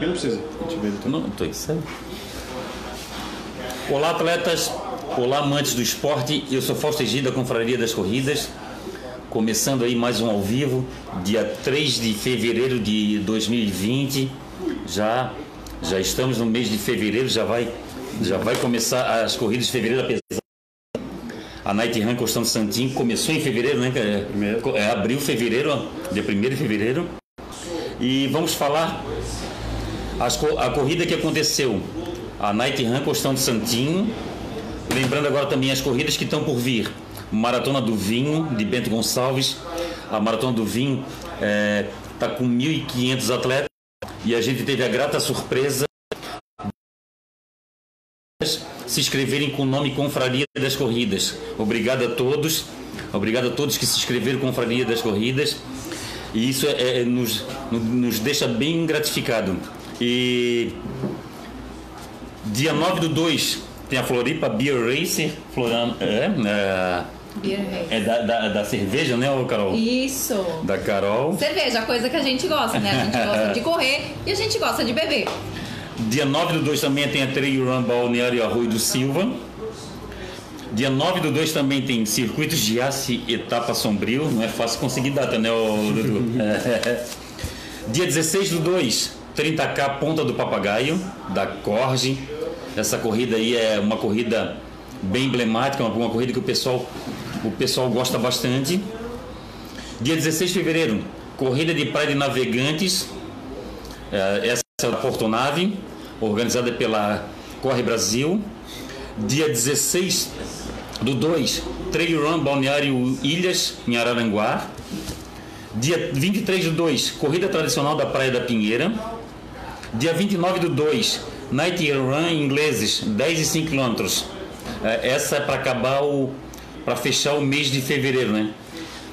Não precisa. Ele Não, aqui, sabe? Olá, atletas. Olá, amantes do esporte. Eu sou Fausto Egida, da Confraria das Corridas. Começando aí mais um ao vivo, dia 3 de fevereiro de 2020. Já já estamos no mês de fevereiro, já vai já vai começar as corridas de fevereiro apesar a Night Run Costão Santinho começou em fevereiro, né? É, é, abril, fevereiro, dia 1 de fevereiro. E vamos falar as a corrida que aconteceu. A Night Run Costão de Santinho. Lembrando agora também as corridas que estão por vir. Maratona do Vinho, de Bento Gonçalves. A Maratona do Vinho está com 1.500 atletas. E a gente teve a grata surpresa se inscreverem com o nome Confraria das Corridas. Obrigado a todos. Obrigado a todos que se inscreveram com Confraria das Corridas. E isso é- é- nos, nos deixa bem gratificado. E dia 9 do 2 tem a Floripa Beer Racer. Floran, é, Beer é, é da, da, da cerveja, né, Carol? Isso. Da Carol. Cerveja, coisa que a gente gosta, né? A gente gosta de correr e a gente gosta de beber. Dia 9 do 2 também tem a Trail Run Balneário Arroio do Silva. Dia 9 do 2 também tem Circuitos de Aço Etapa Sombrio. Não é fácil conseguir data, né, Dudu? É. Dia 16 do 2, 30K Ponta do Papagaio, da Corge. Essa corrida aí é uma corrida bem emblemática, uma, uma corrida que o pessoal, o pessoal gosta bastante. Dia 16 de fevereiro, Corrida de Praia de Navegantes, é, Essa é a Portonave, organizada pela Corre Brasil. Dia 16 do 2, Trail Run Balneário Ilhas, em Araranguá. Dia 23 do 2, Corrida Tradicional da Praia da Pinheira. Dia 29 do 2, Night Run Ingleses, 10 e 5 quilômetros. É, Essa é para acabar o. para fechar o mês de fevereiro, né?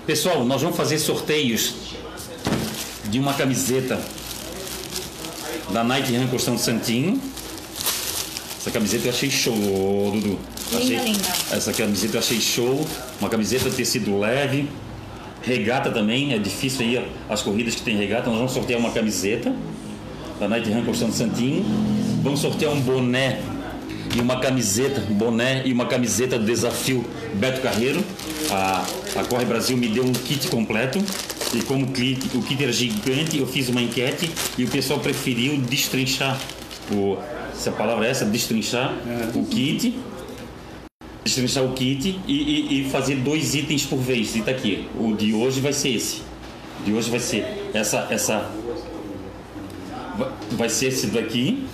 Pessoal, nós vamos fazer sorteios de uma camiseta da Night Run Costão de Santinho. Essa camiseta eu achei show, Dudu. Linda, achei, linda. Essa camiseta eu achei show. Uma camiseta de tecido leve. Regata também, é difícil aí as corridas que tem regata. Nós vamos sortear uma camiseta da Night Run de Santinho. Vamos sortear um boné e uma camiseta, um boné e uma camiseta do desafio Beto Carreiro. A, a Corre Brasil me deu um kit completo. E como o kit, o kit era gigante, eu fiz uma enquete e o pessoal preferiu destrinchar o. Se a palavra é essa, destrinchar o kit destrinchar o kit e, e- e fazer dois itens por vez. E tá aqui. O de hoje vai ser esse. O de hoje vai ser essa essa vai- ser esse daqui,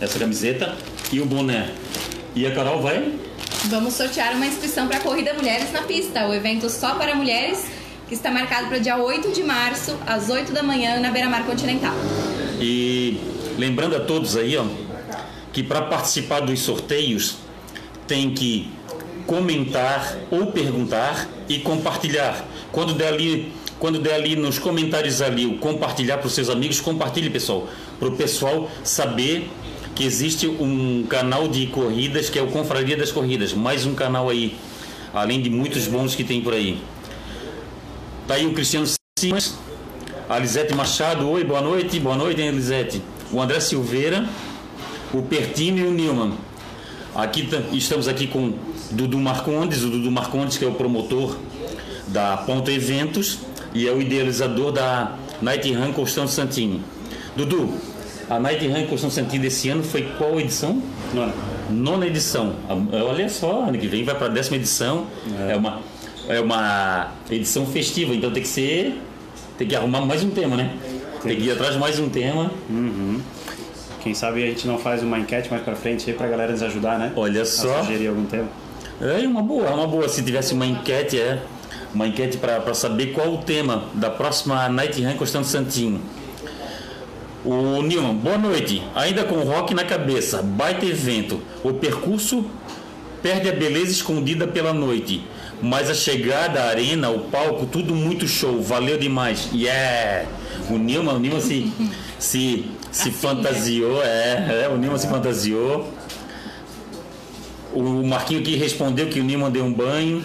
essa camiseta e o boné. E a Carol vai Vamos sortear uma inscrição para a Corrida Mulheres na Pista, o evento só para mulheres, que está marcado para dia 8 de março, às 8 da manhã, na Beira Mar Continental. E lembrando a todos aí, ó, que para participar dos sorteios tem que comentar ou perguntar e compartilhar. Quando der ali, quando der ali nos comentários ali o compartilhar para os seus amigos, compartilhe, pessoal, para o pessoal saber que existe um canal de corridas que é o Confraria das Corridas, mais um canal aí, além de muitos bons que tem por aí. Tá aí o Cristiano Simas, a Lisete Machado, oi, boa noite, boa noite, hein, Lisete. O André Silveira, o Pertino e o Nilman. Aqui ta- estamos aqui com Dudu Marcondes, o Dudu Marcondes que é o promotor da Ponta Eventos e é o idealizador da Night Run Constante Santinho. Dudu, a Night Run Constante Santinho desse ano foi qual edição? Nona. Nona edição. A- Olha só, ano que vem vai para a décima edição. É. uma, é uma edição festiva, então tem que ser. Tem que arrumar mais um tema, né? Tem que ir atrás de mais um tema. Quem sabe a gente não faz uma enquete mais pra frente aí pra galera nos ajudar, né? Olha A só. sugerir algum tema. É uma boa, uma boa. Se tivesse uma enquete, é. Uma enquete para saber qual o tema da próxima Night Run Costando Santinho. O Nilman, boa noite. Ainda com rock na cabeça, baita evento. O percurso perde a beleza escondida pela noite. Mas a chegada, a arena, o palco, tudo muito show. Valeu demais. Yeah! O Nilman, o Nilman se, se, se fantasiou, é, é, o Nilman se fantasiou. O Marquinho aqui respondeu que o Nilman deu um banho.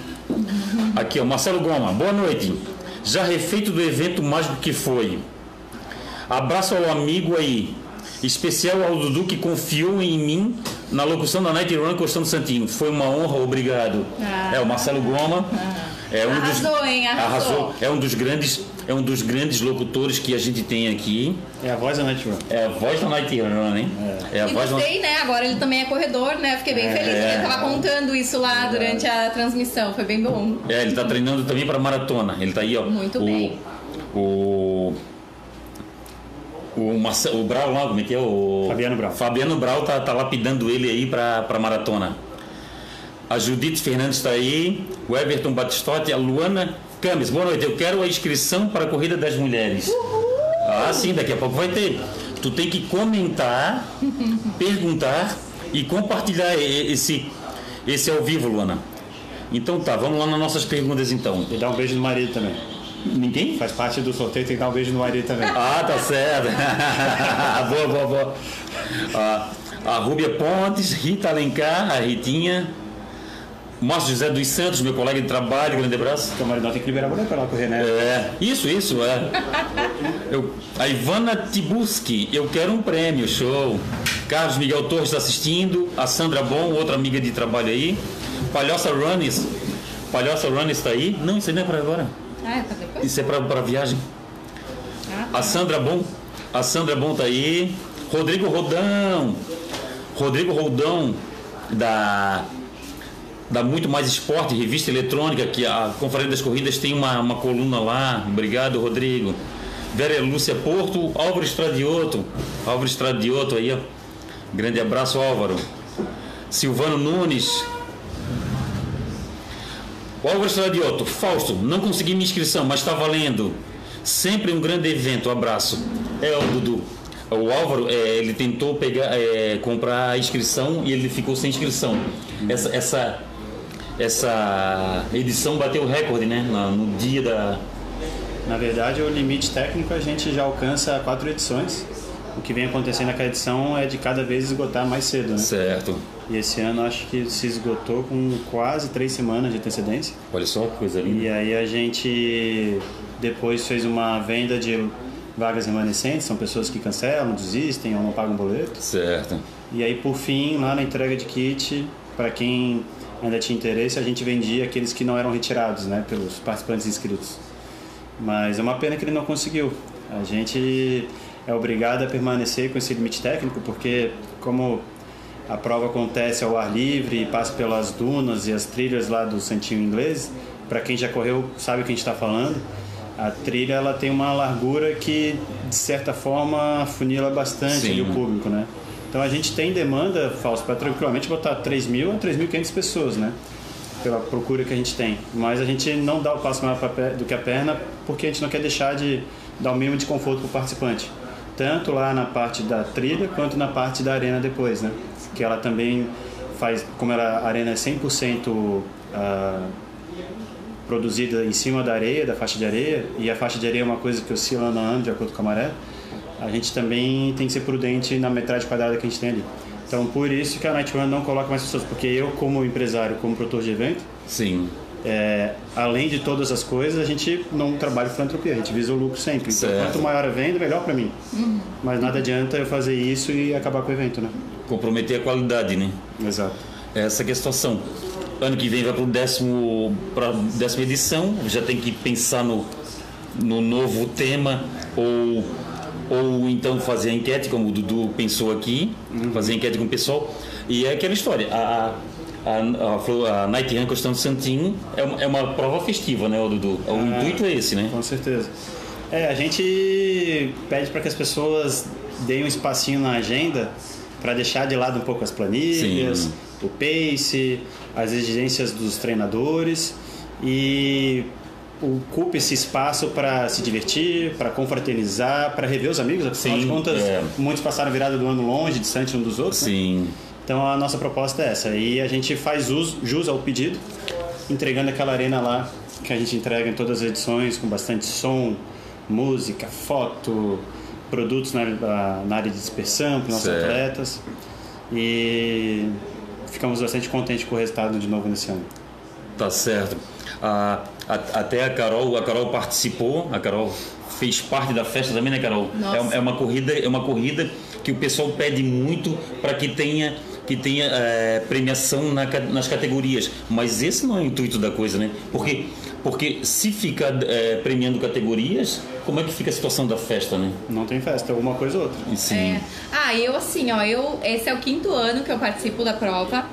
Aqui, ó, Marcelo Goma, boa noite. Já refeito do evento mágico que foi. Abraço ao amigo aí. Especial ao Dudu que confiou em mim na locução da Night Run Costando Santinho. Foi uma honra, obrigado. Ah. É o Marcelo Goma. É um Arrasou, dos, hein? Arrasou. É um dos grandes, é um dos grandes locutores que a gente tem aqui. É a voz da Night Run. É a voz da Night Run, hein? É, a E voz da gostei, né? Agora ele também é corredor, né? Fiquei bem feliz. Ele tava contando isso lá durante a transmissão. Foi bem bom. É, ele tá treinando também para maratona. Ele tá aí, ó. Muito o, bem. O o Marcelo, o Brau lá, como é que é o Fabiano Brau. Fabiano Brau tá, tá lapidando ele aí para para maratona. A Judite Fernandes está aí, o Everton Batistotti, a Luana Camis. Boa noite. Eu quero a inscrição para a corrida das mulheres. Ah, sim, daqui a pouco vai ter. Tu tem que comentar, perguntar e compartilhar esse esse ao vivo, Luana. Então tá, vamos lá nas nossas perguntas então. E dá um beijo no marido também. Ninguém? Faz parte do sorteio, tem que dar um beijo no marido também. Ah, tá certo. boa, boa, boa. Ah, a Rúbia Pontes, Rita Alencar, a Ritinha, Márcio José dos Santos, meu colega de trabalho, grande abraço. Porque o marido tem que liberar a mulher pra ela correr, né? É, isso, isso, é. Eu, a Ivana Tibuski, eu quero um prêmio, show. Carlos Miguel Torres está assistindo, a Sandra Bom, outra amiga de trabalho aí. Palhoça Runners, Palhoça Runners está aí. Não, isso aí não é para agora. Ah, é pra depois? Isso é para viagem. Ah, tá. A Sandra Bom, a Sandra Bom tá aí. Rodrigo Rodão, Rodrigo Rodão da da Muito Mais Esporte, revista eletrônica, que a Conferência das Corridas tem uma, uma coluna lá. Obrigado, Rodrigo. Vera Lúcia Porto, Álvaro Estradioto, Álvaro Estradioto aí, ó. Grande abraço, Álvaro. Silvano Nunes, Álvaro Estradioto, Fausto, não consegui minha inscrição, mas está valendo. Sempre um grande evento, abraço. É o Dudu. O Álvaro, é, ele tentou pegar, é, comprar a inscrição e ele ficou sem inscrição. Essa, essa, essa edição bateu o recorde, né? No dia da. Na verdade, o limite técnico a gente já alcança quatro edições. O que vem acontecendo naquela edição é de cada vez esgotar mais cedo, né? Certo. E esse ano acho que se esgotou com quase três semanas de antecedência. Olha só que coisa linda. E aí a gente depois fez uma venda de vagas remanescentes, são pessoas que cancelam, desistem ou não pagam boleto. Certo. E aí por fim, lá na entrega de kit, para quem ainda tinha interesse, a gente vendia aqueles que não eram retirados, né, pelos participantes inscritos. Mas é uma pena que ele não conseguiu. A gente é obrigado a permanecer com esse limite técnico, porque como a prova acontece ao ar livre e passa pelas dunas e as trilhas lá do Santinho Inglês, para quem já correu sabe o que a gente está falando. A trilha ela tem uma largura que de certa forma funila bastante Sim. o público, né? Então a gente tem demanda, Fausto, para tranquilamente botar 3 mil a 3.500 pessoas, né? Pela procura que a gente tem. Mas a gente não dá o passo maior do que a perna porque a gente não quer deixar de dar o mínimo de conforto para o participante. Tanto lá na parte da trilha quanto na parte da arena depois, né? Que ela também faz, como ela, a arena é 100% ah, produzida em cima da areia, da faixa de areia, e a faixa de areia é uma coisa que oscila ano ano de acordo com a maré, a gente também tem que ser prudente na metragem quadrada que a gente tem ali. Então, por isso que a Night Run não coloca mais pessoas, porque eu, como empresário, como produtor de evento, Sim. é, além de todas as coisas, a gente não trabalha com filantropia, a gente visa o lucro sempre. Então, Certo. quanto maior a venda, melhor para mim. Mas nada adianta eu fazer isso e acabar com o evento, né? Comprometer a qualidade, né? Exato. Essa que é a situação. Ano que vem vai para o décimo, pra décima edição, já tem que pensar no, no novo tema ou, ou então fazer a enquete, como o Dudu pensou aqui, fazer a enquete com o pessoal. E é aquela história, a, a, a, a Night Run Costão Santinho é uma, é uma prova festiva, né, Dudu? O intuito é esse, né? Com certeza. É, a gente pede para que as pessoas deem um espacinho na agenda para deixar de lado um pouco as planilhas, Sim. o pace, as exigências dos treinadores e ocupe esse espaço para se divertir, para confraternizar, para rever os amigos. Afinal Sim, de contas, é. muitos passaram a virada do ano longe, distante um dos outros. né? Sim. Então a nossa proposta é essa. E a gente faz uso, jus ao pedido, entregando aquela arena lá que a gente entrega em todas as edições, com bastante som, música, foto, produtos na, na área de dispersão para nossos Certo. atletas. E ficamos bastante contentes com o resultado de novo nesse ano. Tá certo. A- a- até a Carol, a Carol participou, a Carol fez parte da festa também, né, Carol? É, é uma corrida, é uma corrida que o pessoal pede muito para que tenha que tenha é, premiação na, nas categorias. Mas esse não é o intuito da coisa, né? Porque, porque se fica é, premiando categorias, como é que fica a situação da festa, né? Não tem festa, uma coisa ou outra. Sim. É. Ah, eu assim, ó, eu esse é o quinto ano que eu participo da prova.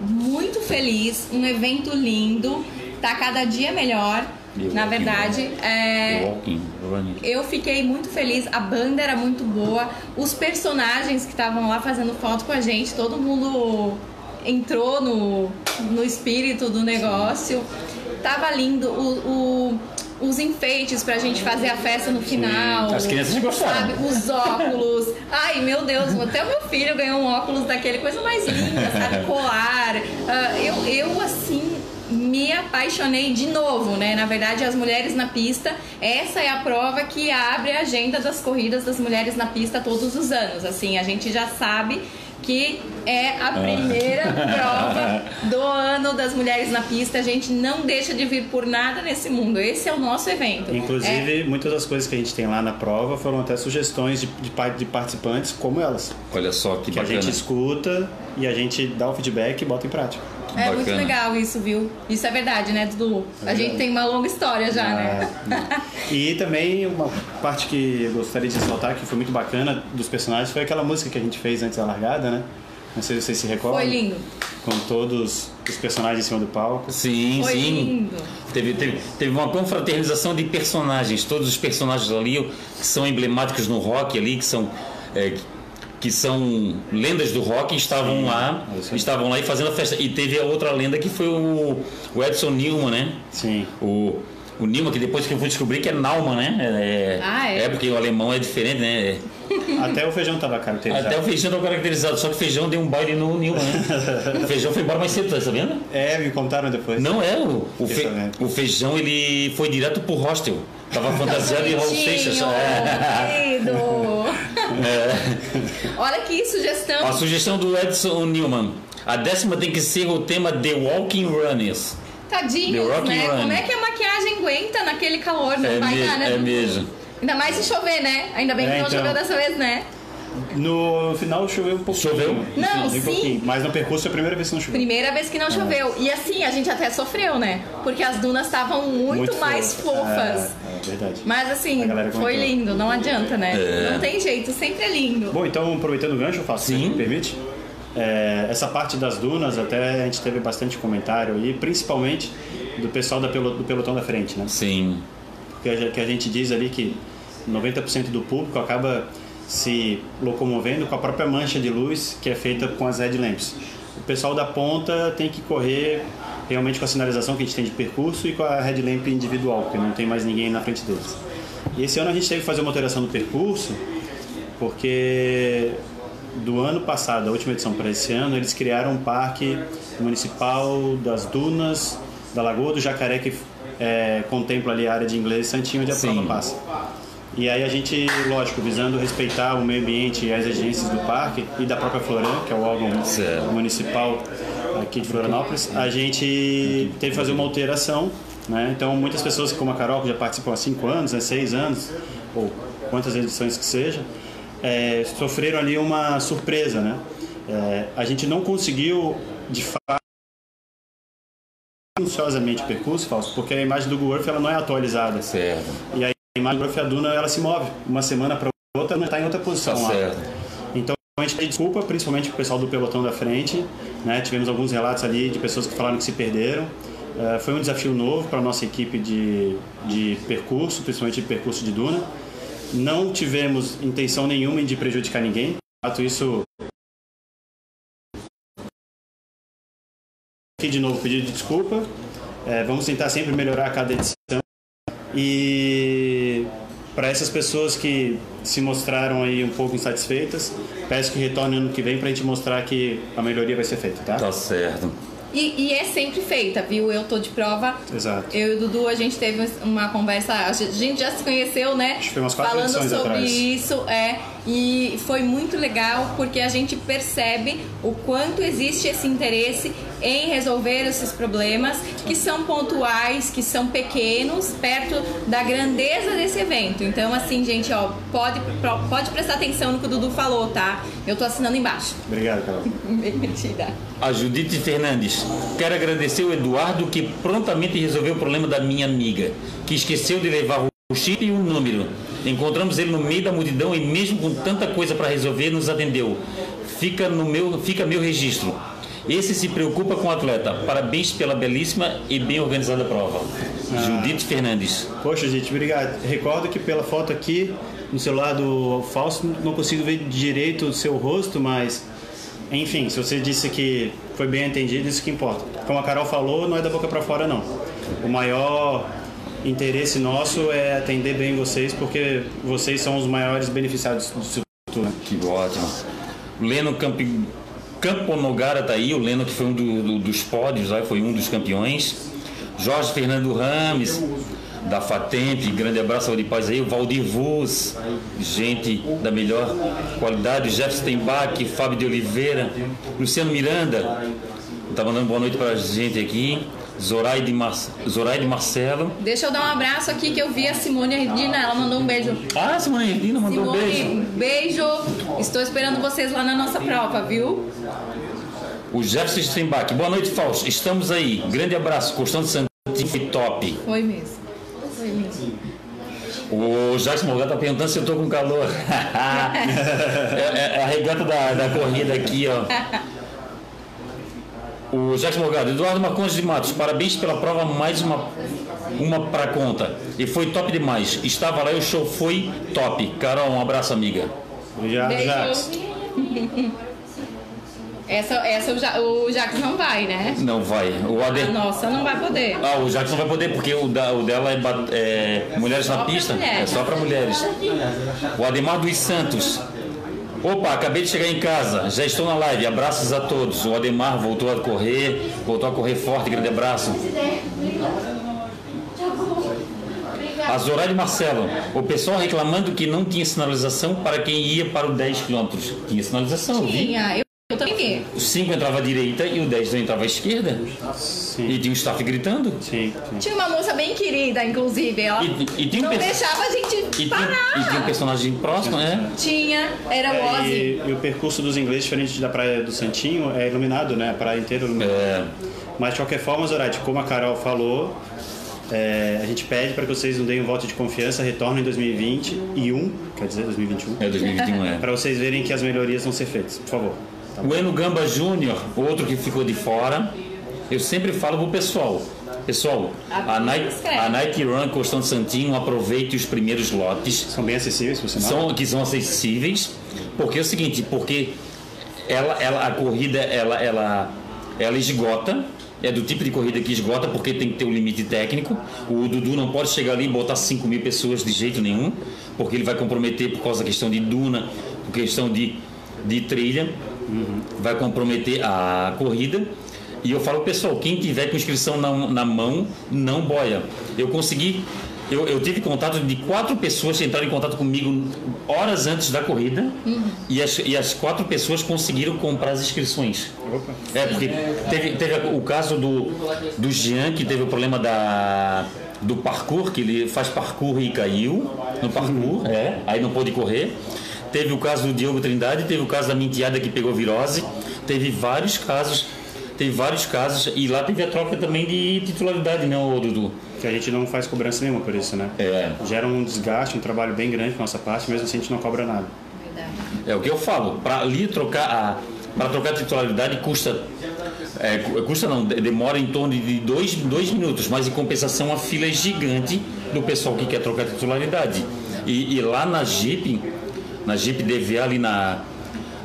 Muito feliz, um evento lindo, tá cada dia melhor. Eu Na walking, verdade, é, Walking, running. eu fiquei muito feliz, a banda era muito boa, os personagens que estavam lá fazendo foto com a gente, todo mundo entrou no, no espírito do negócio. Tava lindo o, o- os enfeites pra gente fazer a festa no final. As crianças gostaram. Sabe, os óculos. Ai, meu Deus, até o meu filho ganhou um óculos daquele, coisa mais linda, sabe? Colar. Ah, eu, eu, assim, me apaixonei de novo, né? Na verdade, as mulheres na pista, essa é a prova que abre a agenda das corridas das mulheres na pista todos os anos. Assim, a gente já sabe que é a primeira prova do ano das mulheres na pista. A gente não deixa de vir por nada nesse mundo. Esse é o nosso evento. É, Inclusive, muitas das coisas que a gente tem lá na prova foram até sugestões de, de, de participantes como elas. Olha só que Que a bacana. gente escuta e a gente dá o feedback e bota em prática. É muito Bacana. legal isso, viu? Isso é verdade, né, Dudu? a gente tem uma longa história já, né? Ah, e também uma parte que eu gostaria de ressaltar que foi muito bacana dos personagens foi aquela música que a gente fez antes da largada, né? Não sei se vocês se recordam. Foi lindo. Com todos os personagens em cima do palco. Sim, Foi sim. lindo. Teve, teve, teve uma confraternização de personagens. Todos os personagens ali que são emblemáticos no rock ali, que são. é, que são lendas do rock estavam lá é aí. estavam lá e fazendo a festa e teve a outra lenda que foi o, o Edson Newman né Sim. o, o Newman que depois que eu fui descobrir que é Naumann né é, Ah, é? porque o alemão é diferente né Até o feijão tava caracterizado. até o feijão tá caracterizado só que o feijão deu um baile no Newman né o feijão foi embora mais cedo tá sabendo É, me contaram depois. Não é, o, o, fe- o feijão ele foi direto pro hostel. Tava fantasiado de Raul Seixas. Bonitinho, É. Olha que sugestão. A sugestão do Edson Newman. A décima tem que ser o tema The Walking Runners. Tadinhos, The Rock né? Como é que a maquiagem aguenta naquele calor? Não É, vai dar, né? é mesmo. Ainda mais se chover, né? Ainda bem que É, não então. choveu dessa vez, né? No final choveu um pouco. Choveu? Não, um sim. pouquinho. Mas no percurso é a primeira vez que não choveu. Primeira vez que não choveu. E assim, a gente até sofreu, né? Porque as dunas estavam muito, mais fofo. fofas. É, é verdade. Mas assim, foi lindo, não adianta, né? É. Não tem jeito, sempre é lindo. Bom, então aproveitando o gancho, eu faço, se Sim. me permite. É, essa parte das dunas, até a gente teve bastante comentário aí, principalmente do pessoal da do pelotão da frente, né? Sim. Porque a que a gente diz ali que 90% do público acaba se locomovendo com a própria mancha de luz que é feita com as headlamps. O pessoal da ponta tem que correr realmente com a sinalização que a gente tem de percurso e com a headlamp individual, porque não tem mais ninguém na frente deles. E esse ano a gente teve que fazer uma alteração no percurso, porque do ano passado, a última edição para esse ano, eles criaram um parque municipal das dunas, da Lagoa do Jacaré, que é, contempla ali a área de inglês Santinho onde a Sim. prova passa. E aí a gente, lógico, visando respeitar o meio ambiente e as exigências do parque e da própria Floran, que é o órgão Certo. municipal aqui de Florianópolis, a gente teve que fazer uma alteração. Né? Então, muitas pessoas como a Carol, que já participam há 5 anos, há 6 anos, ou quantas edições que seja, é, sofreram ali uma surpresa. Né? É, a gente não conseguiu, de fato, minuciosamente o percurso, Fausto, porque a imagem do Google Earth ela não é atualizada. Certo. E aí a imagem do duna, ela se move. Uma semana para outra, não está em outra posição Tá lá. certo. Então a gente pede desculpa, principalmente pro pessoal do pelotão da frente. Né? Tivemos alguns relatos ali de pessoas que falaram que se perderam. Eh, foi um desafio novo para a nossa equipe de, de percurso, principalmente de percurso de duna. Não tivemos intenção nenhuma de prejudicar ninguém. Fato, isso. Aqui de novo, pedido de desculpa. Eh, vamos tentar sempre melhorar a cada edição. E para essas pessoas que se mostraram aí um pouco insatisfeitas, peço que retornem ano que vem para a gente mostrar que a melhoria vai ser feita, tá? Tá certo. E, e é sempre feita, viu? Eu tô de prova. Exato. Eu e o Dudu, a gente teve uma conversa, a gente já se conheceu, né? Acho que foi umas quatro Falando sobre atrás. isso, é. E foi muito legal porque a gente percebe o quanto existe esse interesse em resolver esses problemas que são pontuais, que são pequenos, perto da grandeza desse evento. Então, assim, gente, ó, pode, pode prestar atenção no que o Dudu falou, tá? Eu tô assinando embaixo. Obrigado, Carol. Bem metida. A Judite Fernandes. Quero agradecer o Eduardo que prontamente resolveu o problema da minha amiga, que esqueceu de levar o chip e o número. Encontramos ele no meio da multidão e mesmo com tanta coisa para resolver, nos atendeu. Fica no meu, fica meu registro. Esse se preocupa com o atleta. Parabéns pela belíssima e bem organizada prova. Ah. Judite Fernandes. Poxa, gente, obrigado. Recordo que pela foto aqui no celular do Fausto não consigo ver direito o seu rosto, mas enfim, se você disse que foi bem entendido, isso que importa. Como a Carol falou, não é da boca para fora não. O maior interesse nosso é atender bem vocês, porque vocês são os maiores beneficiados disso tudo. Né? Que ótimo. Leno Camp... Campo Nogara tá aí, o Leno que foi um do, do, dos pódios, foi um dos campeões. Jorge Fernando Rames, da Fatemp, grande abraço de paz aí, o Valdir Vuz, gente da melhor qualidade, Jefferson Steinbach, Fábio de Oliveira, Luciano Miranda, tá mandando boa noite para a gente aqui. Zoraide, Mar... Zoraide Marcelo. Deixa eu dar um abraço aqui que eu vi a Simone Redina, ela mandou um beijo. Ah, Simone Redina mandou Simone, um beijo. Beijo. Estou esperando vocês lá na nossa prova, viu? O Jefferson Steinbach. Boa noite, Fausto. Estamos aí. Grande abraço. Costão de Santinho foi top. Foi mesmo. Foi mesmo. O Jacques Morgan está perguntando se eu estou com calor. é, é, a regata da, da corrida aqui, ó. O Jacques Morgado, Eduardo Marcondes de Matos, parabéns pela prova, mais uma, uma para conta. E foi top demais. Estava lá e o show foi top. Carol, um abraço, amiga. Obrigado, Jacques. Essa, essa o, ja, o Jacques não vai, né? Não vai. O Ade... A nossa não vai poder. Ah, o Jacques não vai poder porque o, da, o dela é, é Mulheres só na Pista. É só para mulheres. O Ademar dos Santos. Opa, acabei de chegar em casa, já estou na live. Abraços a todos. O Ademar voltou a correr, voltou a correr forte, grande abraço. A Zoraide Marcelo, o pessoal reclamando que não tinha sinalização para quem ia para o 10 km. Tinha sinalização, Tinha, eu eu também vi. O 5 entrava à direita e o 10 entrava à esquerda. Sim. E tinha um staff gritando. Sim, sim. Tinha uma moça bem querida, inclusive. Ela e, e tinha não um deixava a gente e parar. Tinha, e tinha um personagem próximo, né? Tinha, era o Ozzy. E, e, o percurso dos ingleses, diferente da praia do Santinho, é iluminado, né? A praia inteira é iluminada. É. Mas de qualquer forma, Zorati, como a Carol falou, é, a gente pede para que vocês não deem um voto de confiança, retornem em 2021, quer dizer 2021. É 2021, é. para vocês verem que as melhorias vão ser feitas, por favor. O Eno Gamba Júnior, outro que ficou de fora. Eu sempre falo pro pessoal. Pessoal, a Nike, a Nike Run Costão Santinho, aproveite os primeiros lotes. São bem acessíveis, por sinal. São, que são acessíveis. Porque é o seguinte, porque ela, ela, a corrida, ela, ela, ela esgota. É do tipo de corrida que esgota, porque tem que ter um limite técnico. O Dudu não pode chegar ali e botar 5 mil pessoas de jeito nenhum, porque ele vai comprometer por causa da questão de duna, por questão de, de trilha uhum. vai comprometer a corrida. E eu falo, pessoal, quem tiver com inscrição na, na mão, não boia. Eu consegui, eu, eu, tive contato de quatro pessoas que entraram em contato comigo horas antes da corrida uhum. e, as, e as quatro pessoas conseguiram comprar as inscrições. Opa. É, porque teve, teve o caso do, do Jean, que teve o problema da, do parkour, que ele faz parkour e caiu no parkour, uhum. é, aí não pôde correr. Teve o caso do Diogo Trindade, teve o caso da Mintiada que pegou virose, teve vários casos, teve vários casos e lá teve a troca também de titularidade, né, Dudu? Que a gente não faz cobrança nenhuma por isso, né? É. Gera um desgaste, um trabalho bem grande com nossa parte, mesmo assim a gente não cobra nada. É o que eu falo, para ali trocar a para trocar a titularidade custa é, custa não, demora em torno de dois, dois minutos, mas em compensação a fila é gigante do pessoal que quer trocar titularidade. E, e lá na Jeep, na Jeep DVA ali na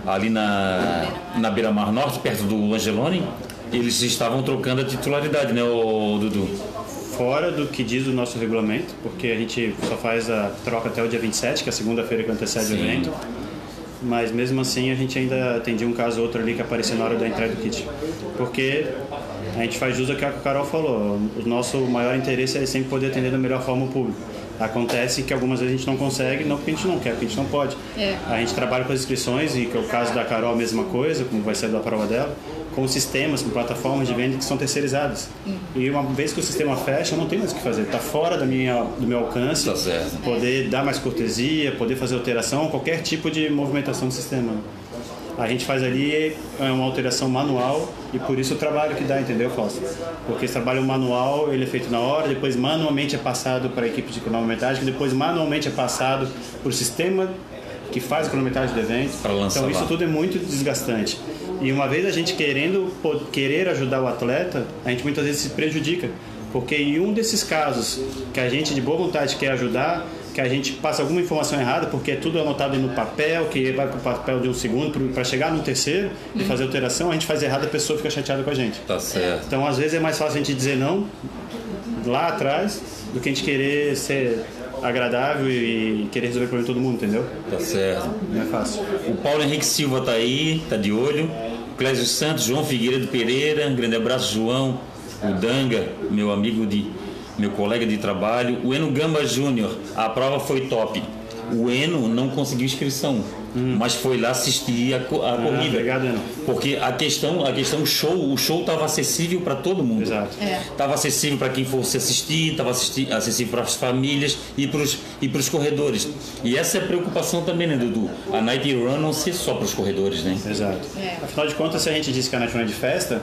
ali na, na Beira Mar Norte, perto do Angeloni, eles estavam trocando a titularidade, né, o Dudu? Fora do que diz o nosso regulamento, porque a gente só faz a troca até o dia 27, que é a segunda-feira que antecede Sim. o evento. Mas mesmo assim a gente ainda atendia um caso ou outro ali que apareceu na hora da entrega do kit. Porque a gente faz jus ao que a Carol falou. O nosso maior interesse é sempre poder atender da melhor forma o público. Acontece que algumas vezes a gente não consegue, não porque a gente não quer, porque a gente não pode. É. A gente trabalha com as inscrições, e que é o caso da Carol, a mesma coisa, como vai ser da prova dela, com sistemas, com plataformas de venda que são terceirizadas. E uma vez que o sistema fecha, eu não tenho mais o que fazer. Está fora da minha, do meu alcance. Tá certo. Poder dar mais cortesia, poder fazer alteração, qualquer tipo de movimentação do sistema. A gente faz ali é uma alteração manual e por isso o trabalho que dá, entendeu, Fausto? Porque esse trabalho manual ele é feito na hora, depois manualmente é passado para a equipe de cronometragem, que depois manualmente é passado para o sistema que faz a cronometragem do evento. Então isso lá. tudo é muito desgastante. E uma vez a gente querendo querer ajudar o atleta, a gente muitas vezes se prejudica. Porque em um desses casos que a gente de boa vontade quer ajudar, que a gente passa alguma informação errada, porque é tudo anotado no papel, que vai para o papel de um segundo para chegar no terceiro e fazer alteração, a gente faz errado, a pessoa fica chateada com a gente. Tá certo. Então, às vezes é mais fácil a gente dizer não lá atrás do que a gente querer ser agradável e querer resolver o problema de todo mundo, entendeu? Tá certo. Não é fácil. O Paulo Henrique Silva tá aí, tá de olho. Clésio Santos, João Figueiredo Pereira, grande abraço, João. O Danga, meu amigo de. Meu colega de trabalho. O Eno Gamba Júnior, a prova foi top. O Eno não conseguiu inscrição, mas foi lá assistir a, co- a corrida. obrigado, Eno. Porque a questão, a questão show, o show estava acessível para todo mundo. Exato. É. Estava acessível para quem fosse assistir, estava acessível para as famílias e para os e pros corredores. E essa é a preocupação também, né, Dudu? A Night Run não ser só para os corredores, né? Exato. É. Afinal de contas, se a gente diz que a noite não é de festa,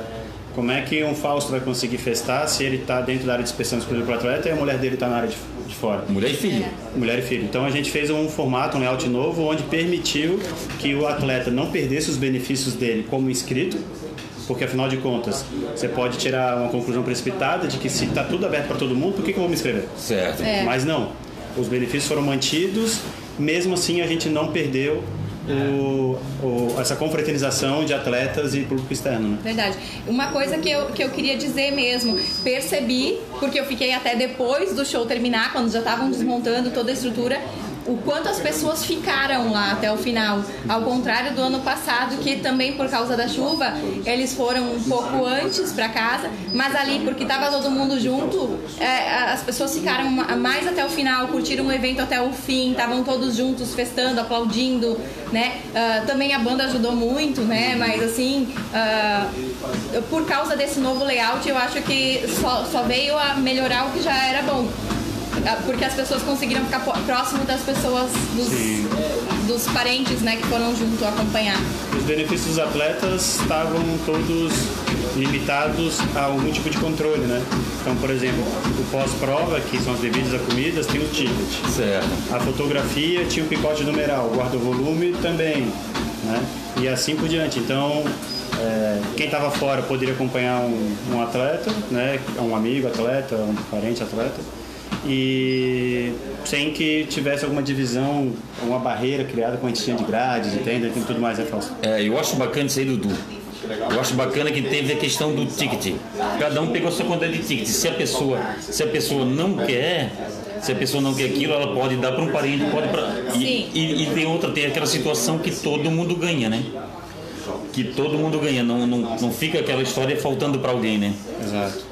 como é que um Fausto vai conseguir festar se ele está dentro da área de inspeção exclusiva para o atleta e a mulher dele está na área de, de fora? Mulher e filho. Mulher e filho. Então a gente fez um formato, um layout novo, onde permitiu que o atleta não perdesse os benefícios dele como inscrito, porque afinal de contas, você pode tirar uma conclusão precipitada de que se está tudo aberto para todo mundo, por que, que eu vou me inscrever? Certo. É. Mas não, os benefícios foram mantidos, mesmo assim a gente não perdeu o- o- essa confraternização de atletas e público externo. Né? Verdade. Uma coisa que eu, que eu queria dizer mesmo, percebi, porque eu fiquei até depois do show terminar, quando já estavam desmontando toda a estrutura, o quanto as pessoas ficaram lá até o final. Ao contrário do ano passado, que também por causa da chuva, eles foram um pouco antes para casa, mas ali, porque estava todo mundo junto, é, as pessoas ficaram ma- mais até o final, curtiram o evento até o fim, estavam todos juntos, festando, aplaudindo, né? Ah, também a banda ajudou muito, né? Mas assim, ah, por causa desse novo layout, eu acho que só, só veio a melhorar o que já era bom. Ah, Porque as pessoas conseguiram ficar próximo das pessoas, Sim. dos, dos parentes, né, que foram junto acompanhar. Os benefícios dos atletas estavam todos limitados a algum tipo de controle, né? Então, por exemplo, o pós-prova, que são as bebidas e comidas, tem o ticket. Certo. A fotografia tinha um picote numeral, o guarda-volume também, né? E assim por diante. Então, é, quem estava fora poderia acompanhar um, um atleta, né? Um amigo atleta, um parente atleta, e sem que tivesse alguma divisão, uma barreira criada com a gente tinha de grades, entende? E tudo mais, né, Fausto? É, eu acho bacana isso aí, Dudu. Eu acho bacana que teve a questão do ticket. Cada um pegou a sua quantidade de ticket. Se a pessoa, se a pessoa não quer, se a pessoa não quer aquilo, ela pode dar para um parente, pode pra... e, e, e tem outra, tem aquela situação que todo mundo ganha, né? Que todo mundo ganha, não, não, não fica aquela história faltando para alguém, né? Exato.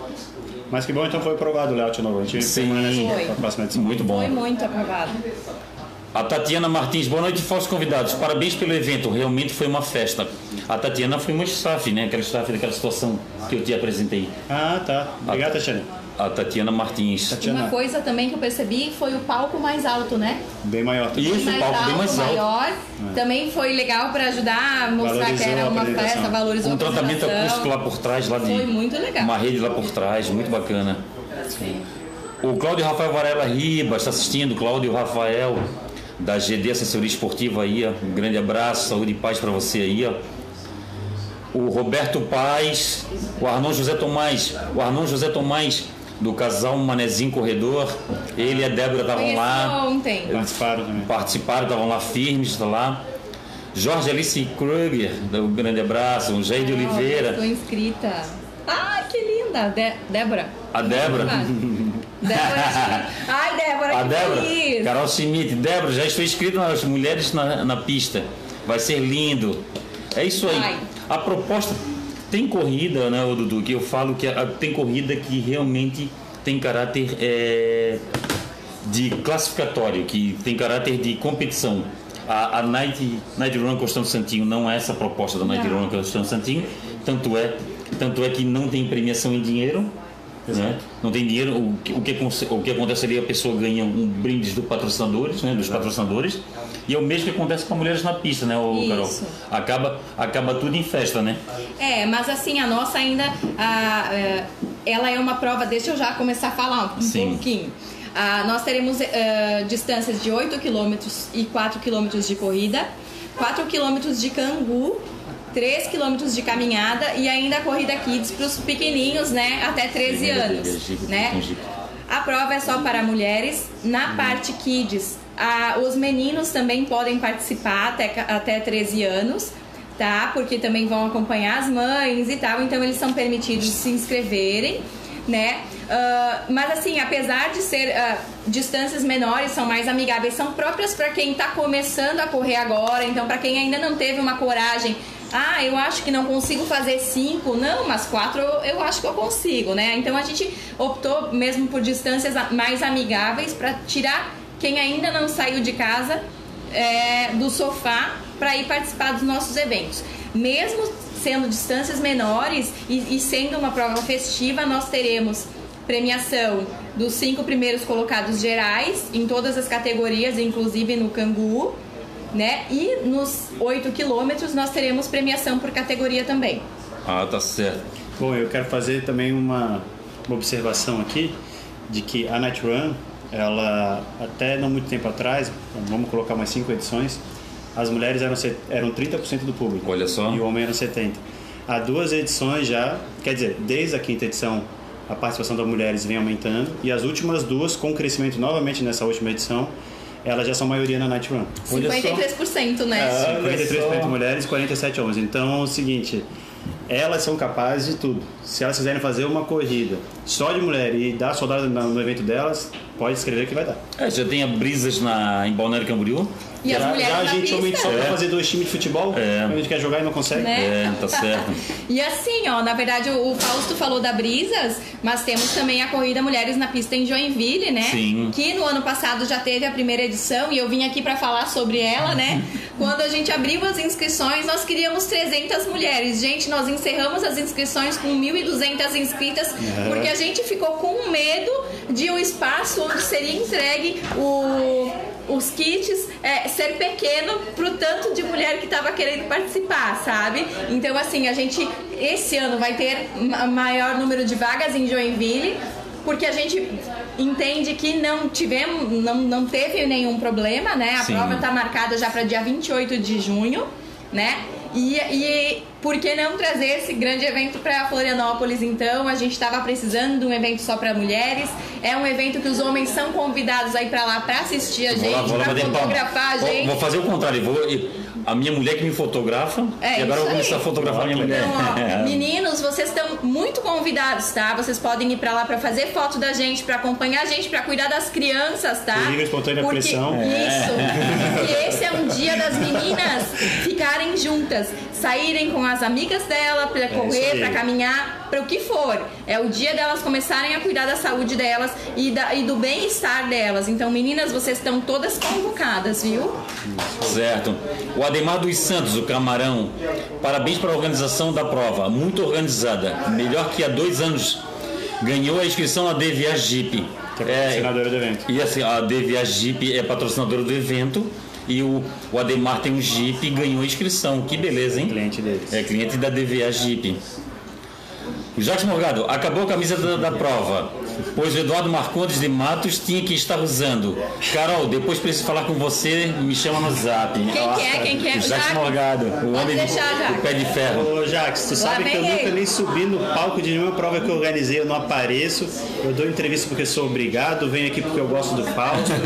Mas que bom, então foi aprovado o layout novo. A gente Sim. Foi. próxima edição. Muito bom. Foi muito aprovado. A Tatiana Martins, boa noite, falsos convidados. Parabéns pelo evento, realmente foi uma festa. A Tatiana foi uma staff, né? Aquela staff daquela situação que eu te apresentei. Ah, tá. Obrigado, Tatiana. A Tatiana Martins. Tatiana, Uma coisa também que eu percebi foi o palco mais alto, né? bem maior. E esse mais palco alto, bem mais alto. maior. Também foi legal para ajudar a mostrar Valorizou que era uma festa, valorizou Um a tratamento acústico lá por trás, lá de Foi muito legal. uma rede lá por trás, muito bacana. O Cláudio Rafael Varela Ribas está assistindo, Cláudio Rafael da GD Assessoria Esportiva aí, ó. um grande abraço, saúde e paz para você aí, ó. O Roberto Paz, o Arnon José Tomás, o Arnon José Tomás do casal Manezinho Corredor, ele e a Débora estavam lá. ontem. Participaram também. participaram, estavam lá firmes, tá lá. Jorge Alice Kruger, um grande abraço, o Jair de Oliveira, Estou inscrita. Ai, que linda. De Débora. a Débora, Débora. Ai, Débora, a que Débora, feliz. Carol Schmidt, Débora, já estou inscrito nas Mulheres na, na Pista, vai ser lindo. É isso aí. Vai. A proposta tem corrida, né, Dudu, que eu falo que a- tem corrida que realmente tem caráter é, de classificatório, que tem caráter de competição. A, a Night, Night Run Costão Santinho não é essa proposta da Night Não. Run Costão Santinho, tanto é, tanto é que não tem premiação em dinheiro. Né? Não tem dinheiro, o que, o, que, o que acontece ali, a pessoa ganha um brinde dos patrocinadores, né? dos patrocinadores, e é o mesmo que acontece com mulheres na pista, né, ô, Carol? Isso. Acaba, acaba tudo em festa, né? É, mas assim, a nossa ainda. a, é, ela é uma prova, deixa eu já começar a falar um Sim. pouquinho. Ah, nós teremos eh, distâncias de 8 km e 4 km de corrida, 4 km de cangu, 3 km de caminhada e ainda a corrida kids para os pequenininhos, né, até 13 anos, né? A prova é só para mulheres. Na parte kids, a- os meninos também podem participar até, até 13 anos, tá? Porque também vão acompanhar as mães e tal, então eles são permitidos se inscreverem, né? Ah, mas assim, apesar de ser ah, distâncias menores, são mais amigáveis, são próprias para quem está começando a correr agora, então para quem ainda não teve uma coragem ah, eu acho que não consigo fazer cinco. Não, mas quatro eu, acho que eu consigo, né? Então a gente optou mesmo por distâncias mais amigáveis para tirar quem ainda não saiu de casa é, do sofá para ir participar dos nossos eventos. Mesmo sendo distâncias menores e, e sendo uma prova festiva, nós teremos premiação dos cinco primeiros colocados gerais em todas as categorias, inclusive no Cangu né? E nos 8 quilômetros nós teremos premiação por categoria também. Ah, tá certo. Bom, eu quero fazer também uma, uma observação aqui de que a Night Run, ela até não muito tempo atrás, vamos colocar umas cinco edições, as mulheres eram, eram 30% do público. Olha só. E o homem eram 70%. Há duas edições já, quer dizer, desde a quinta edição, a participação das mulheres vem aumentando e as últimas duas, com crescimento novamente nessa última edição, elas já são maioria na Night Run. Olha só. 53%, né? Ah, Olha 53% só. mulheres e 47 homens. Então é o seguinte, elas são capazes de tudo. Se elas quiserem fazer uma corrida só de mulher e dar soldado no evento delas, pode escrever que vai dar. É, já tem a Brisas na, em Balneário Camboriú. E as já, mulheres já a gente só pra É. fazer dois times de futebol, É. a gente quer jogar e não consegue. Né? É, tá certo. E assim, ó, na verdade o o Fausto falou da Brisas, mas temos também a corrida Mulheres na Pista em Joinville, né? Sim. Que no ano passado já teve a primeira edição e eu vim aqui pra falar sobre ela, né? Quando a gente abriu as inscrições, nós queríamos 300 mulheres. Gente, nós encerramos as inscrições com 1.200 inscritas porque a gente ficou com medo de o espaço onde seria entregue o os kits é, ser pequeno pro tanto de mulher que tava querendo participar, sabe? Então, assim, a gente esse ano vai ter ma- maior número de vagas em Joinville, porque a gente entende que não tivemos, não, não teve nenhum problema, né? A Sim. prova tá marcada já para dia 28 de junho, né? E, e por que não trazer esse grande evento para Florianópolis? Então, a gente estava precisando de um evento só para mulheres. É um evento que os homens são convidados aí para lá para assistir a Vou gente, vou para fotografar a Vou- gente. Vou, fazer o contrário. Vou, a minha mulher que me fotografa É, e agora eu vou começar aí. a fotografar a minha mulher. Então, ó, meninos, vocês estão muito convidados, tá? Vocês podem ir pra lá pra fazer foto da gente, pra acompanhar a gente, pra cuidar das crianças, tá? E espontânea Porque pressão. Isso. E esse é um dia das meninas ficarem juntas, saírem com as amigas dela pra isso correr, aí. pra caminhar, pra o que for. É o dia delas começarem a cuidar da saúde delas e, da- e do bem-estar delas. Então, meninas, vocês estão todas convocadas, viu? Certo. O Ademar dos Santos, o Camarão. Parabéns para a organização da prova. Muito organizada. Melhor que há dois anos. Ganhou a inscrição na DVA Jeep. Que é patrocinadora do evento. E assim, a DVA Jeep é patrocinadora do evento. E o, o Ademar tem um Jeep e ganhou a inscrição. Que beleza, hein? Cliente deles. É cliente da DVA Jeep. Jacques Morgado, acabou a camisa da, da prova, pois o Eduardo Marcondes de Matos tinha que estar usando. Carol, depois preciso falar com você, me chama no zap. Quem que é? Quem que é? Jacques Jacques? Morgado, o homem deixar, do Jacques. pé de ferro. Ô Jax, tu Lá sabe que eu nunca ele. nem subi no palco de nenhuma prova que eu organizei, eu não apareço, eu dou entrevista porque sou obrigado, venho aqui porque eu gosto do Fausto.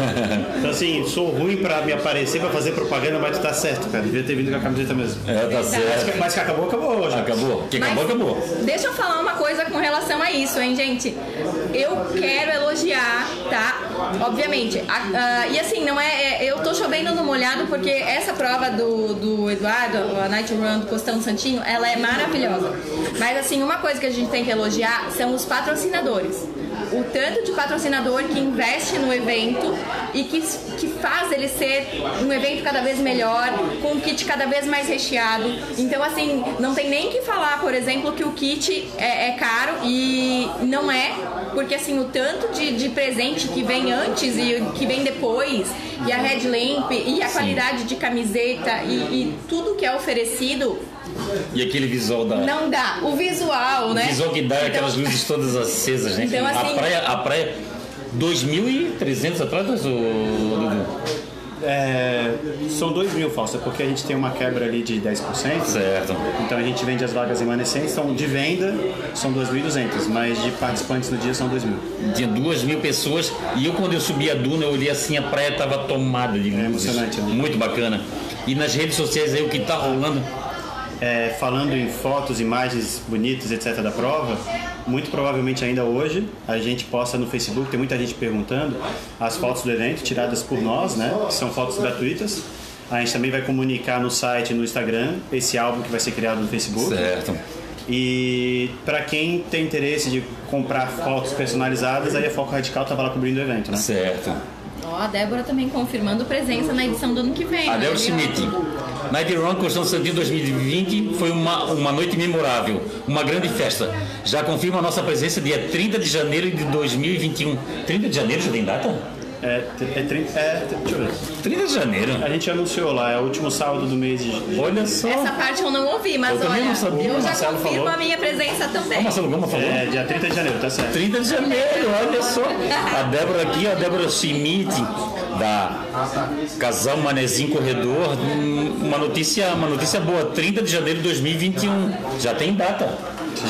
Então assim, sou ruim pra me aparecer, pra fazer propaganda, mas tu tá certo, cara. Devia ter vindo com a camiseta mesmo. É, tá Verdade. certo. Mas que acabou, acabou, Jax. Acabou. Que Mas acabou, acabou. Deixa eu falar uma coisa com relação a isso, hein, gente? Eu quero elogiar, tá? Obviamente. a- a- e assim, não é, é- Eu tô chovendo no molhado porque essa prova do, do Eduardo, a Night Run do Costão Santinho, ela é maravilhosa. Mas assim, uma coisa que a gente tem que elogiar são os patrocinadores. O tanto de patrocinador que investe no evento e que, que faz ele ser um evento cada vez melhor, com um kit cada vez mais recheado. Então, assim, não tem nem que falar, por exemplo, que o kit é, é caro e não é, porque assim, o tanto de, de presente que vem antes e que vem depois, e a headlamp, e a Sim. qualidade de camiseta e, e tudo que é oferecido, E aquele visual da. não dá. O visual, O né? visual que dá é Então- aquelas luzes todas acesas, né? Então, assim- a praia, a praia 2.300 atletas, o Dudu? É, são 2 mil, Fausto, porque a gente tem uma quebra ali de 10%. Certo. Então a gente vende as vagas remanescentes, então de venda são 2.200, mas de participantes no dia são 2 mil. Tinha duas mil pessoas e eu quando eu subi a duna eu olhei assim, a praia estava tomada de luzes. emocionante, né? Muito bacana. E nas redes sociais aí o que tá rolando. É, falando em fotos, imagens bonitas, etc. da prova, muito provavelmente ainda hoje a gente posta no Facebook, tem muita gente perguntando, as fotos do evento tiradas por nós, né? Que são fotos gratuitas. A gente também vai comunicar no site e no Instagram esse álbum que vai ser criado no Facebook. Certo. E para quem tem interesse de comprar fotos personalizadas, aí a Foco Radical tava lá cobrindo o evento, né? Certo. Ó, a Débora também confirmando presença na edição do ano que vem. A né? Débora Schmidt. Night Run Constância Santinho 2020 foi uma, uma noite memorável, uma grande festa. Já confirma a nossa presença dia 30 de janeiro de 2021. 30 de janeiro já tem data? É, é, 30, é, deixa eu ver. 30 de janeiro. A gente anunciou lá, é o último sábado do mês de Olha só. Essa parte eu não ouvi, mas Eu olha, não sabia, eu o já Marcelo confirmo falou. a minha presença também. Ó, Marcelo Gama falou. É, dia 30 de janeiro, tá certo. 30 de janeiro, olha só. A Débora aqui, a Débora Schmidt, da Casal Manezinho Corredor, hum, uma notícia, uma notícia boa, 30 de janeiro de 2021. Já tem data.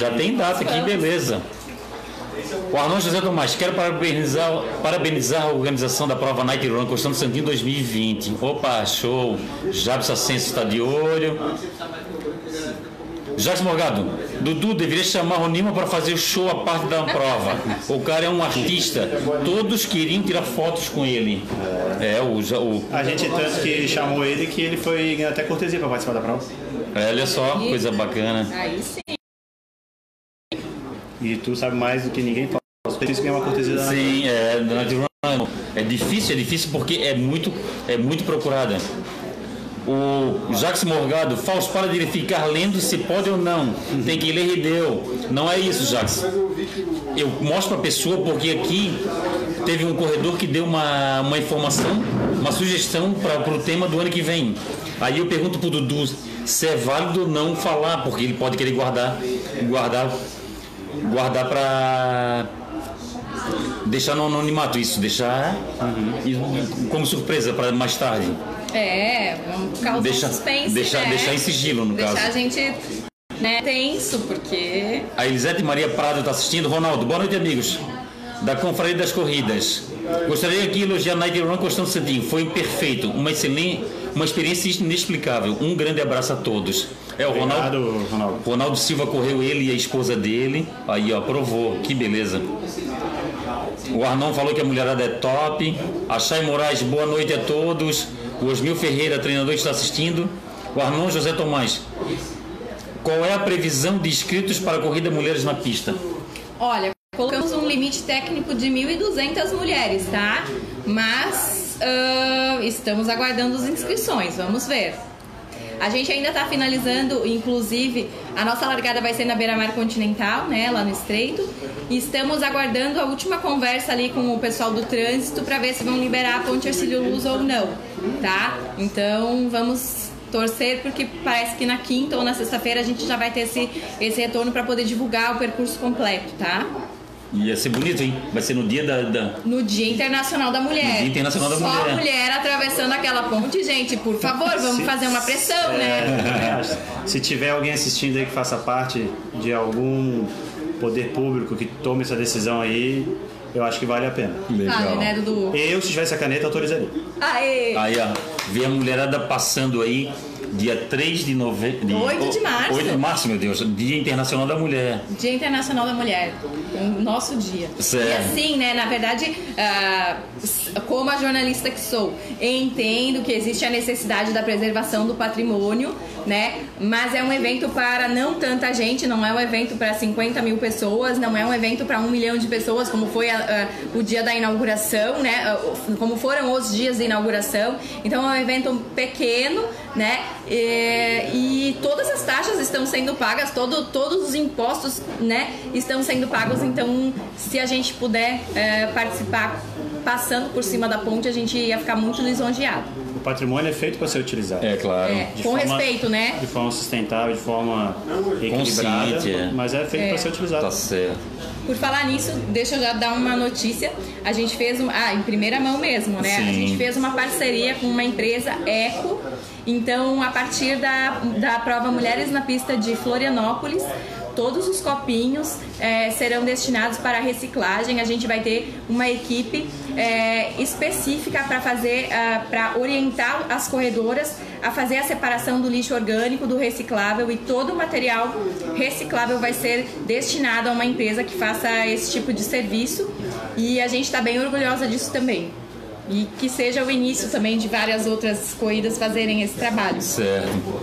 Já tem data, que beleza. O Arnon José Tomás, quero parabenizar, parabenizar a organização da prova Night Run Constante Santinho 2020. Opa, show. Jabs Ascenso está de olho. Jacques Morgado, Dudu deveria chamar o Nima para fazer o show a parte da prova. O cara é um artista. Todos queriam tirar fotos com ele. É, o, o A gente tanto que chamou ele que ele foi ganhar até cortesia para participar da prova. é, olha só, coisa bacana. Aí sim. E tu sabe mais do que ninguém fala. Tem que ganhar uma cortesia da Sim, é, da Night Run. É difícil, é difícil porque é muito, é muito procurada. O Jacques Morgado, Fausto, para de ficar lendo se pode ou não. Tem que ler e deu. Não é isso, Jacques. Eu mostro para a pessoa porque aqui teve um corredor que deu uma, uma informação, uma sugestão para o tema do ano que vem. Aí eu pergunto pro Dudu se é válido ou não falar, porque ele pode querer guardar, guardar, guardar para deixar no anonimato isso, deixar e- como surpresa para mais tarde. É, causar Deixa- suspense, deixa- né? deixar em sigilo, no deixar caso. a gente né, tenso, porque... A Elisete Maria Prado está assistindo. Ronaldo, boa noite, amigos. Da Confraria das Corridas. Gostaria aqui de elogiar a Night Run Constante Santinho. Foi perfeito. Uma excelente, uma experiência inexplicável. Um grande abraço a todos. É o Ronaldo. Obrigado, Ronaldo. Ronaldo Silva correu ele e a esposa dele. Aí, ó, provou. Que beleza. O Arnon falou que a mulherada é top. A Chay Moraes, boa noite a todos. O Osmil Ferreira, treinador, está assistindo. O Arnon José Tomás. Qual é a previsão de inscritos para a corrida Mulheres na Pista? Olha, colocamos um limite técnico de 1.200 mulheres, tá? Mas ah, estamos aguardando as inscrições, vamos ver. A gente ainda está finalizando, inclusive, a nossa largada vai ser na Beira-Mar Continental, né, lá no Estreito. E estamos aguardando a última conversa ali com o pessoal do trânsito para ver se vão liberar a Ponte Ercílio Luz ou não, tá? Então, vamos torcer porque parece que na quinta ou na sexta-feira a gente já vai ter esse, esse retorno para poder divulgar o percurso completo, tá? Ia ser bonito, hein? Vai ser no dia da. da- No Dia Internacional da Mulher. No Dia Internacional da Só Mulher. a mulher atravessando aquela ponte, gente, por favor, vamos Se- fazer uma pressão, É, né? Se tiver alguém assistindo aí que faça parte de algum poder público que tome essa decisão aí, eu acho que vale a pena. Vale, né, Dudu? Eu, se tivesse a caneta, autorizaria. Aê! Aí, ó, ver a mulherada passando aí Dia 3 de novembro. 8 de março. 8 de março, meu Deus. Dia Internacional da Mulher. Dia Internacional da Mulher, o nosso dia. Certo. E assim, né, na verdade, ah, como a jornalista que sou, entendo que existe a necessidade da preservação do patrimônio, né? Mas é um evento para não tanta gente, não é um evento para 50 mil pessoas, não é um evento para um milhão de pessoas, como foi a- a- o dia da inauguração, né? Como foram os dias de inauguração. Então é um evento pequeno, né? E, e todas as taxas estão sendo pagas, todo, todos os impostos, né? Estão sendo pagos. Então, se a gente puder eh, participar passando por cima da ponte, a gente ia ficar muito lisonjeado. O patrimônio é feito para ser utilizado. É, claro. É, com forma- respeito, né? De forma sustentável, de forma equilibrada. Consciente, é. Mas é feito É. para ser utilizado. Tá certo. Por falar nisso, deixa eu já dar uma notícia. A gente fez, um, ah, em primeira mão mesmo, né? A Sim. gente fez uma parceria com uma empresa Eco. Então, a partir da, da prova Mulheres na Pista de Florianópolis, todos os copinhos eh, serão destinados para reciclagem. A gente vai ter uma equipe eh, específica para fazer, para orientar as corredoras a fazer a separação do lixo orgânico do reciclável e todo o material reciclável vai ser destinado a uma empresa que faça esse tipo de serviço e a gente está bem orgulhosa disso também. E que seja o início também de várias outras corridas fazerem esse trabalho. Certo.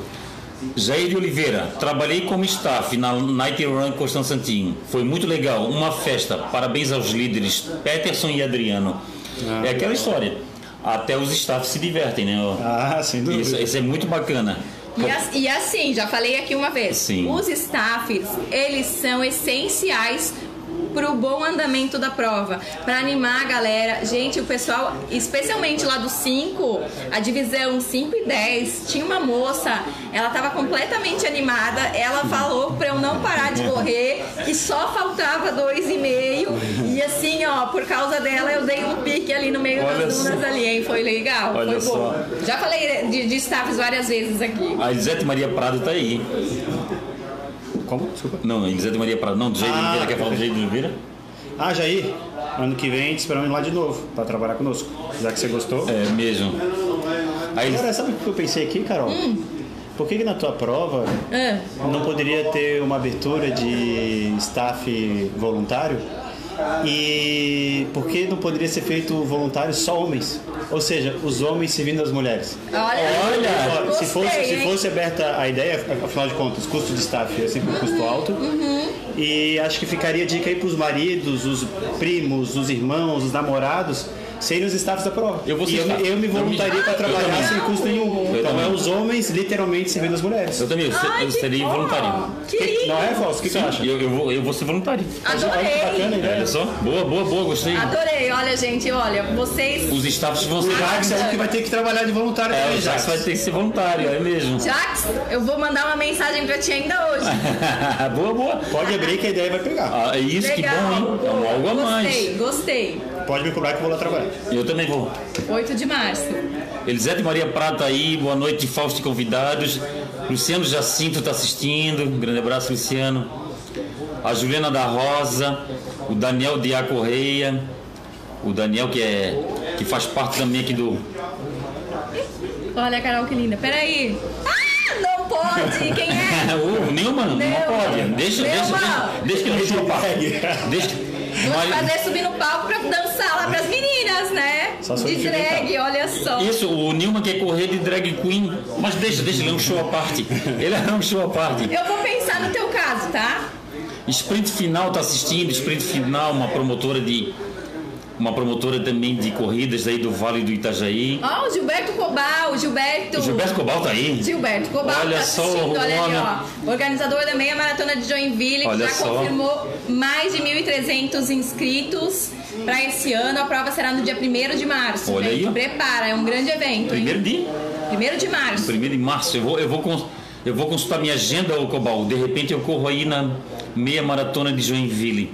Jair de Oliveira, trabalhei como staff na Night Run Constantin. Foi muito legal, uma festa. Parabéns aos líderes Peterson e Adriano. Ah, é aquela história. Até os staffs se divertem, né? Ah, sem dúvida. Isso, isso é muito bacana. E, e assim, já falei aqui uma vez, Sim. os staffs, eles são essenciais pro bom andamento da prova, para animar a galera. Gente, o pessoal, especialmente lá do 5, a divisão 5 e 10, tinha uma moça, ela tava completamente animada, ela falou pra eu não parar de correr, que só faltava dois e meio, e assim, ó, por causa dela eu dei um pique ali no meio Olha das dunas só. ali, hein? Foi legal, Olha foi bom. só. Já falei de, de staffs várias vezes aqui. A Elisete Maria Prado tá aí. Como? Desculpa. Não, Elisete Maria Prado. Não, do Jair de Ah, Oliveira. Quer falar do Jair de Oliveira? Ah, Jair, ano que vem te esperamos lá de novo para trabalhar conosco. Já que você gostou. É mesmo. A Elis- Agora, sabe o que eu pensei aqui, Carol? Por que, que na tua prova Ah. não poderia ter uma abertura de staff voluntário? E por que não poderia ser feito voluntário só homens? Ou seja, os homens servindo as mulheres. Olha, Olha, se fosse, gostei, se fosse aberta a ideia, afinal de contas, custo de staff é sempre um custo alto. E acho que ficaria dica aí pros maridos, os primos, os irmãos, os namorados, serem os staffs da prova. Eu vou e eu, eu me voluntaria para trabalhar sem custo nenhum. Então é os homens literalmente servindo as mulheres. Eu também, eu, se- Ai, eu que bom. voluntário. Que Que- não é, Fausto? O que você acha? Eu, eu, vou, eu vou ser voluntário. Que bacana Adorei. ideia. Olha só. Boa, boa, boa, gostei. Adorei. Olha, gente, olha, vocês. Os staffs vão ser. Jax é o que vai ter que trabalhar de voluntário É, também, o Jax Jax. vai ter que ser voluntário, é mesmo. Jax, eu vou mandar uma mensagem pra ti ainda hoje. boa, boa. Pode abrir que a ideia vai pegar. Ah, é isso, que Legal. bom, hein? É um algo a mais. Gostei, gostei. Pode me cobrar que eu vou lá trabalhar. Eu também vou. 8 de março. Elisete Maria Prata aí, boa noite, Fausto e convidados. Luciano Jacinto está assistindo, um grande abraço, Luciano. A Juliana da Rosa, o Daniel Diá Correia, o Daniel que é que faz parte também aqui do. Olha, Carol, que linda. Peraí. Ah, não pode. Quem é? o Nilman, não pode. Deixa, deixa, deixa, deixa que ele deixa o papo. Deixa. Vou te fazer subir no palco pra dançar lá pras meninas, né? De drag, olha só. Isso, o Nilman quer correr de drag queen, mas deixa, deixa, ele é um show à parte. Ele é um show à parte. Eu vou pensar no teu caso, tá? Sprint Final tá assistindo, Sprint Final, uma promotora de uma promotora também de corridas aí do Vale do Itajaí. Ó, o Gilberto Cobal, o Gilberto. Gilberto Cobal tá aí. Gilberto Cobal Olha tá só, olha ali, ó. Organizador da meia maratona de Joinville, Olha que já só. confirmou mais de 1.300 inscritos para esse ano. A prova será no dia 1 de março. Olha aí, ó. Prepara, é um grande evento. Primeiro hein? dia, 1 de março. primeiro de março. Eu vou, eu vou, cons- eu vou consultar minha agenda, ô Cobal. De repente eu corro aí na meia maratona de Joinville,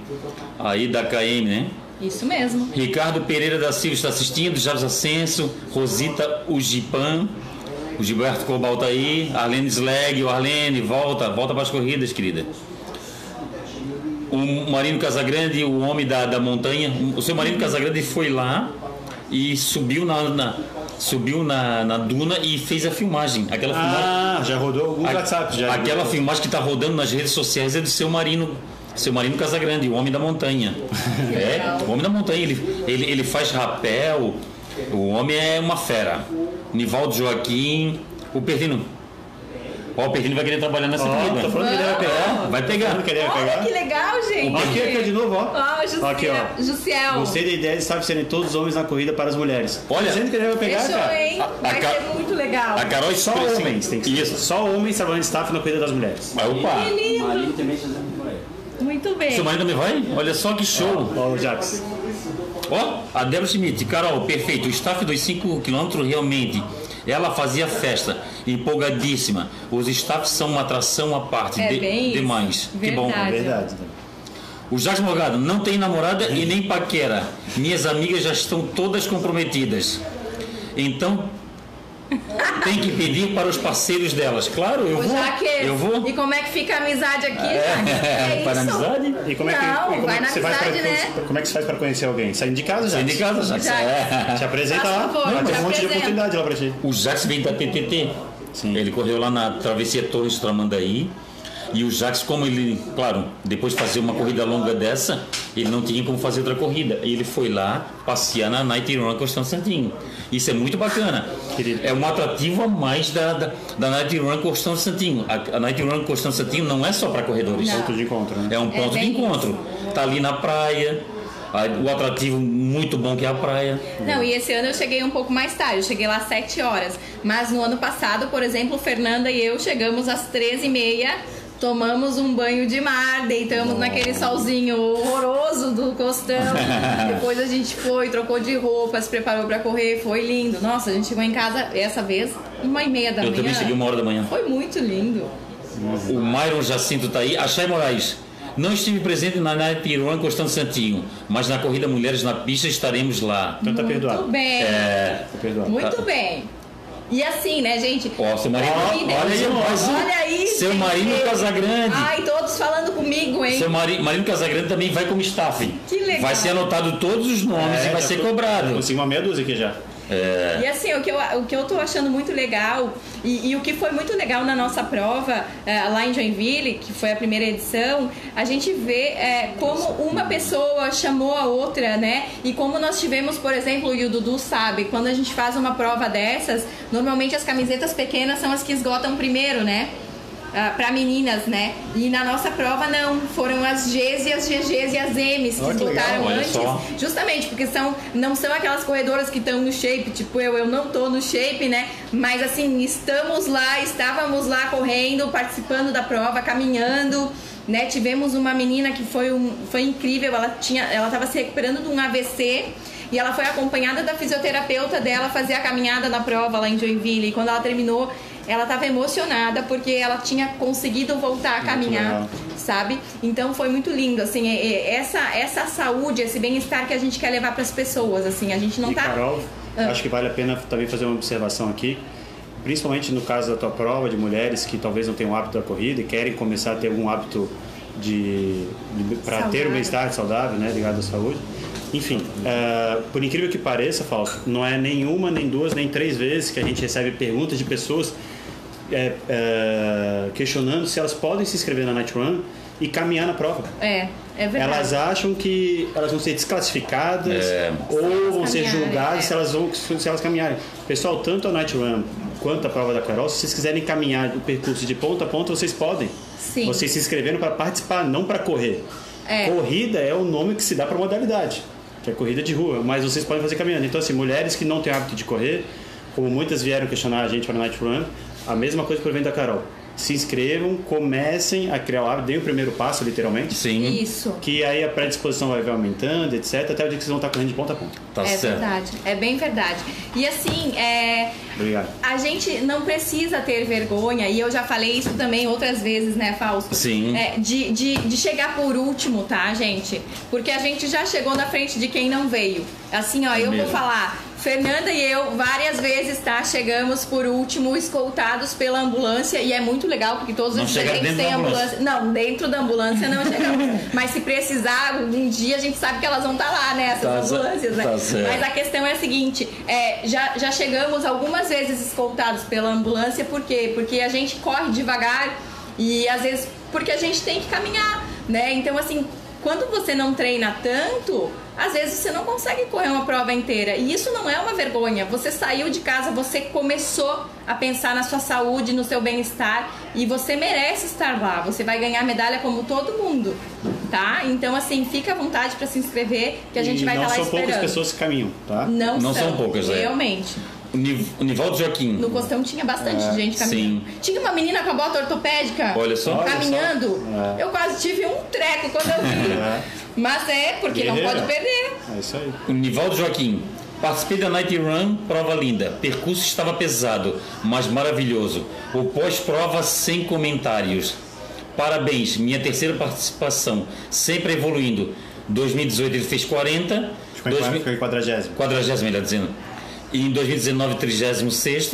aí da KM, né? Isso mesmo. Ricardo Pereira da Silva está assistindo, Jardim Ascenso, Rosita Ujipan, o Gilberto Cobal tá aí, Arlene Slag, o Arlene, volta, volta para as corridas, querida. O Marino Casagrande, o homem da, da montanha, o seu Marino Casagrande foi lá e subiu na, na- subiu na, na duna e fez a filmagem. Aquela filmagem. Ah, já rodou alguns a- WhatsApp. Já aquela filmagem que está rodando nas redes sociais é do seu Marino. Seu Marino Casagrande, o Homem da Montanha. É, o Homem da Montanha, ele, ele, ele faz rapel. O homem é uma fera. Nivaldo Joaquim, o Perdino. Ó, o Perdino vai querer trabalhar nessa Ó, corrida. tô falando que ele vai pegar. Vai pegar. Falando que ele vai Olha pegar. que legal, gente. Ó, Aqui, aqui de novo, ó. Ó, Jussiel. Aqui, ó. Jussiel. Gostei da ideia de estar serem todos os homens na corrida para as mulheres. Olha, Dizendo que ele vai pegar, Fechou, cara. hein? A- Vai a ser muito legal. A Carol Só Express- homens tem que ser. Isso. Só homens trabalhando de staff na corrida das mulheres. Mas, opa, Que lindo. Marinho também fazendo vai. Muito bem. seu marido também vai? Olha só que show. Ó, o Jax. Ó, a Débora Schmidt, Carol, perfeito. O staff dos 5 km realmente. Ela fazia festa, empolgadíssima. Os staffs são uma atração à parte. É de- bem isso. demais. Que bom. Verdade. Verdade. O Jacques Morgado, não tem namorada e nem paquera. Minhas amigas já estão todas comprometidas. Então, tem que pedir para os parceiros delas. Claro, eu vou. Eu vou. E como é que fica a amizade aqui, Jaques? É para isso? amizade? E como é que, Não, e como vai é que na você faz amizade, pra, né? Como é que você faz para conhecer alguém? Saindo de casa já. Sai de casa, Jacques. Já. É. Te apresenta Faz lá. favor, vai ter te um monte de oportunidade lá pra ti. O Jax vem da TTT. Sim. Ele correu lá na Travessia Torres Tramandaí. E o Jax, como ele, claro, depois de fazer uma corrida longa dessa, ele não tinha como fazer outra corrida. E ele foi lá passear na Night Run Constantinho. Isso é muito bacana. Querido. É um atrativo a mais da, da, da Night Run Constantinho. A, a Night Run Constantinho não é só para corredores. Não. Ponto de encontro, né? É um ponto de bem encontro. Tá ali na praia. O atrativo muito bom que é a praia. Não, e esse ano eu cheguei um pouco mais tarde, eu cheguei lá às 7 horas. Mas no ano passado, por exemplo, Fernanda e eu chegamos às 13h30, tomamos um banho de mar, deitamos naquele solzinho horroroso do costão. Depois a gente foi, trocou de roupa, se preparou pra correr, foi lindo. Nossa, a gente chegou em casa essa vez, uma e meia da Eu manhã. também cheguei uma hora da manhã. Foi muito lindo. O Myron Jacinto tá aí. Axé Moraes. Não estive presente na Night Run Constante Santinho, mas na corrida Mulheres na Pista estaremos lá. Então tá perdoado. Muito bem. É. Tá perdoado. Muito bem. E assim, né, gente? Ó, seu marido. Olha aí, mais um. olha aí, Seu gente. marido Casagrande. Ai, todos falando comigo, hein? Seu mari, marido Casagrande também vai como staff. Que legal. Vai ser anotado todos os nomes É, e vai ser tô- cobrado. Consegui uma meia dúzia aqui já. E assim, o que, eu, o que eu tô achando muito legal, e, e o que foi muito legal na nossa prova eh, lá em Joinville, que foi a primeira edição, a gente vê eh, como uma pessoa chamou a outra, né? E como nós tivemos, por exemplo, e o Dudu sabe, quando a gente faz uma prova dessas, normalmente as camisetas pequenas são as que esgotam primeiro, né? Para meninas, né? E na nossa prova não, foram as Gs e as GGs e as Ms que legal, olha antes. só. Justamente porque são, não são aquelas corredoras que estão no shape, tipo eu, eu não tô no shape, né? Mas assim, estamos lá, estávamos lá correndo, participando da prova, caminhando. Né, tivemos uma menina que foi, um, foi incrível, ela tinha, ela estava se recuperando de um AVC e ela foi acompanhada da fisioterapeuta dela fazer a caminhada na prova lá em Joinville. E quando ela terminou, ela estava emocionada porque ela tinha conseguido voltar a caminhar sabe? Então foi muito lindo, assim, é- é- essa, essa saúde, esse bem-estar que a gente quer levar para as pessoas, assim, a gente não e tá... Carol, Ah. acho que vale a pena também fazer uma observação aqui, principalmente no caso da tua prova de mulheres que talvez não tenham o hábito da corrida e querem começar a ter algum hábito de, para ter um bem-estar saudável, né, ligado à saúde. Enfim, eh, por incrível que pareça, Fausto, não é nenhuma, nem duas, nem três vezes que a gente recebe perguntas de pessoas eh, eh, questionando se elas podem se inscrever na Night Run e caminhar na prova. É, é verdade. Elas acham que elas vão ser desclassificadas É. ou vão ser julgadas é. se, elas vão, se elas caminharem. Pessoal, tanto a Night Run quanto a prova da Carol, se vocês quiserem caminhar o percurso de ponta a ponta, vocês podem. Sim. Vocês se inscreveram para participar, não para correr. É. Corrida é o nome que se dá para modalidade, que é corrida de rua, mas vocês podem fazer caminhando. Então, assim, mulheres que não têm hábito de correr, como muitas vieram questionar a gente para a Night Run, a mesma coisa por vem da Carol. Se inscrevam, comecem a criar o hábito, deem o primeiro passo, literalmente. Sim, Isso. Que aí a predisposição vai aumentando, etc. Até o dia que vocês vão estar correndo de ponta a ponta. tá é certo. verdade, é bem verdade. E assim, é, Obrigado. a gente não precisa ter vergonha, e eu já falei isso também outras vezes, né, Fausto? Sim. É, de, de, de chegar por último, tá, gente? Porque a gente já chegou na frente de quem não veio. Assim, ó, eu vou falar, Fernanda e eu, várias vezes, tá? Chegamos por último, escoltados pela ambulância. E é muito legal, porque todos Não os dias a chega gente dentro tem da ambulância. Não, dentro da ambulância não chegamos. Mas se precisar, um dia a gente sabe que elas vão estar lá, né? Essas Tá ambulâncias, né? tá certo. Mas a questão é a seguinte: é, já, já chegamos algumas vezes escoltados pela ambulância, por quê? Porque a gente corre devagar e às vezes porque a gente tem que caminhar, né? Então, assim, quando você não treina tanto, às vezes você não consegue correr uma prova inteira. E isso não é uma vergonha. Você saiu de casa, você começou a pensar na sua saúde, no seu bem-estar e você merece estar lá. Você vai ganhar medalha como todo mundo, tá? Então, assim, fica à vontade para se inscrever que a gente e vai não estar lá são esperando. poucas pessoas que caminham, tá? Não, Não são, são poucas, é. O Niv- o Nivaldo Joaquim. No Costão tinha bastante gente caminhando. sim. Tinha uma menina com a bota ortopédica. Olha só. Olha Caminhando. só. É. Eu quase tive um treco quando eu vi. É. Mas é, porque não Guerreira. pode perder. É isso aí. O Nivaldo Joaquim. Participei da Night Run, prova linda. Percurso estava pesado, mas maravilhoso. O pós-prova sem comentários. Parabéns, minha terceira participação, sempre evoluindo. 2018 ele fez 40, Ficou em 2000 ficou em quadragésimo. 40 melhor dizendo. Em 2019, 36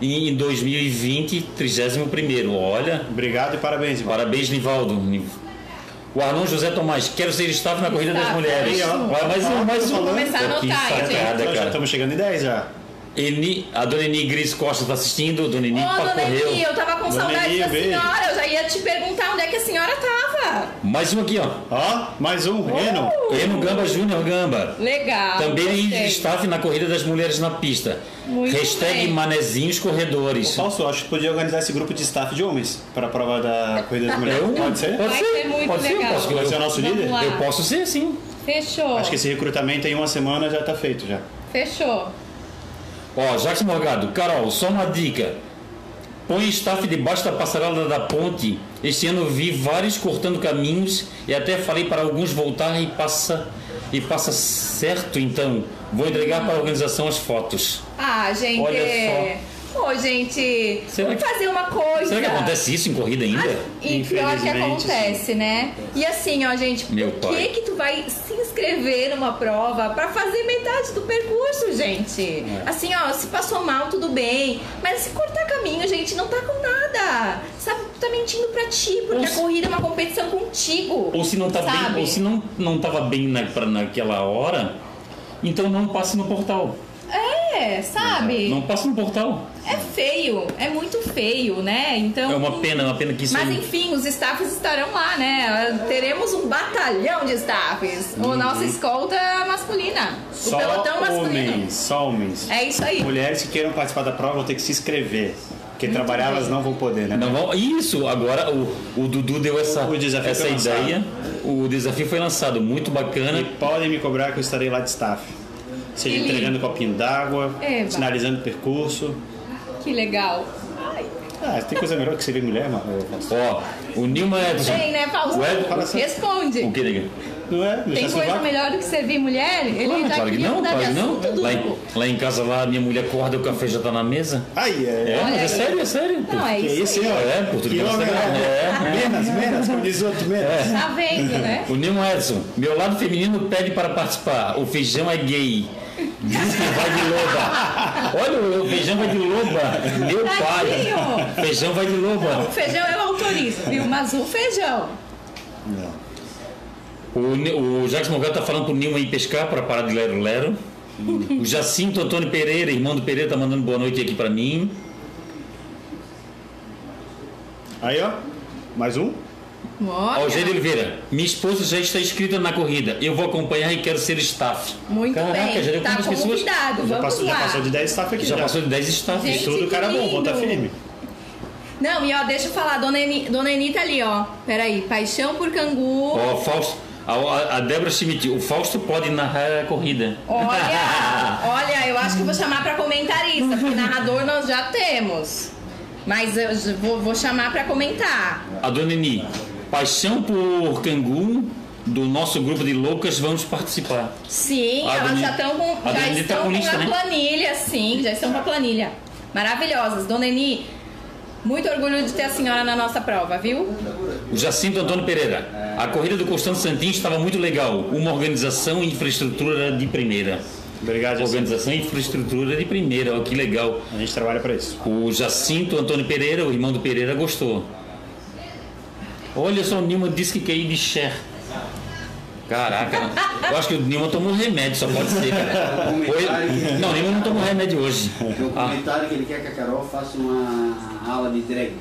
e em 2020, 31 Olha, Obrigado e parabéns, Ivan. Parabéns, Nivaldo. O Arnon José Tomás, quero ser staff na Corrida das Staff, Mulheres. aí, ó. Olha, mais um, mais um. Vou começar a anotar, gente? sacada, Já cara. estamos chegando em 10 já. Eni, a dona Eni Gris Costa está assistindo, dona Eni Ô, pá, dona correu. Eni, eu tava com Dona saudade Eni, da beijo. senhora. Ia te perguntar onde é que a senhora tava. Mais um aqui, ó. Ó, mais um, Reno. Eno Gamba Júnior Gamba. Legal. Também gostei. staff na Corrida das Mulheres na pista. Muito Hashtag bem. Manezinhos Corredores. Falso, acho que podia organizar esse grupo de staff de homens para a prova da Corrida das Mulheres. Eu? Pode ser? Pode Vai ser, ser muito pode ser, legal. posso- Vai ser o nosso Vamos líder? lá. Eu posso ser, sim. Fechou. Acho que esse recrutamento em uma semana já está feito já. Fechou. Ó, Jacques Morgado, Carol, só uma dica. Põe staff debaixo da passarela da ponte. Este ano vi vários cortando caminhos e até falei para alguns voltar e passa e passa certo então. Vou entregar para a organização as fotos. Ah, gente. Olha é- Ô, gente, Será vamos que- fazer uma coisa. Será que acontece isso em corrida ainda? E pior que acontece, né? E assim, ó, gente, Meu por que pai. que tu vai se inscrever numa prova pra fazer metade do percurso, gente? É. Assim, ó, se passou mal, tudo bem. Mas se cortar caminho, gente, não tá com nada. Sabe, tu tá mentindo pra ti, porque Ou a corrida é uma competição contigo. Ou se não tá sabe? bem, ou se não não estava bem na, pra, naquela hora, então não passe no portal. É, sabe? Não passe no portal. É feio, é muito feio, né? Então. É uma pena, é uma pena que isso Mas aí- enfim, os staffs estarão lá, né? Teremos um batalhão de staffs. O nossa escolta masculina. O Só pelotão masculino. homens, só homens. É isso aí. Mulheres que queiram participar da prova vão ter que se inscrever. Porque Muito trabalhar bem. elas não vão poder, né? Não vão- Isso, agora o, o Dudu deu essa, O desafio essa ideia. O desafio foi lançado, muito bacana. E podem me cobrar que eu estarei lá de staff. Seja Que entregando copinho d'água, Eva. sinalizando o percurso. Que legal. Ah, tem coisa melhor que servir mulher, mano? Ó, o Nilma Edson. Tem, né, Fausto? O Ed- fala assim. Responde. O que, nega? Não é? Tem coisa melhor do que servir mulher? Ele Claro, já claro que não, claro que não. Lá em, lá em casa, lá, minha mulher acorda e o café já tá na mesa. Ai, é. É, mas aí. é sério, é sério. Não, é isso, isso, aí. hein, ó? É, por tudo que que você homem, tá- né? é, Menos, menos, como diz outro, menos. Tá vendo, né? O Nilma Edson, meu lado feminino pede para participar. O feijão é gay. Diz que vai de loba. Olha, o feijão vai de loba. Meu pai. Feijão vai de loba. O feijão eu autorizo, viu? Mas o feijão. Não. O, o Jacques Morgado tá falando pro Nilma ir pescar para parar de lero lero. O Jacinto Antônio Pereira, irmão do Pereira, tá mandando boa noite aqui para mim. Aí, ó. Mais um. Olha, Algério Oliveira, minha esposa já está inscrita na corrida. Eu vou acompanhar e quero ser staff. muito Caraca, bem. já deu tá pessoas? convidado, Já vamos passou, lá. já passou de 10 staff aqui. Já passou de 10 staff. Gente, Tudo cara que bom, bom, tá lindo. firme. Não, e ó, deixa eu falar, dona Eni, dona Eni tá ali, ó. Peraí, paixão por cangu. Ó, Fausto, a, a, Débora Schmidt, o Fausto pode narrar a corrida. Olha, olha, eu acho que vou chamar pra comentarista, porque narrador nós já temos. Mas eu já vou, vou chamar pra comentar. A dona Eni, paixão por cangu do nosso grupo de loucas, vamos participar. Sim, A elas já estão com, a já estão tá com lista, a né? planilha, sim, já estão com a planilha. Maravilhosas. Dona Eni, muito orgulho de ter a senhora na nossa prova, viu? O Jacinto Antônio Pereira, a corrida do Constante Santinho estava muito legal. Uma organização e infraestrutura de primeira. Obrigado, Jacinto. Organização e infraestrutura de primeira, ó, que legal. A gente trabalha para isso. O Jacinto Antônio Pereira, o irmão do Pereira, gostou. Olha só, o Nilma disse que quer ir de Cher. Caraca, eu acho que o Nilma tomou remédio, só pode ser, cara. Não, o Nilma não tomou remédio hoje. O Ah, comentário que ele quer que a Carol faça uma aula de drag.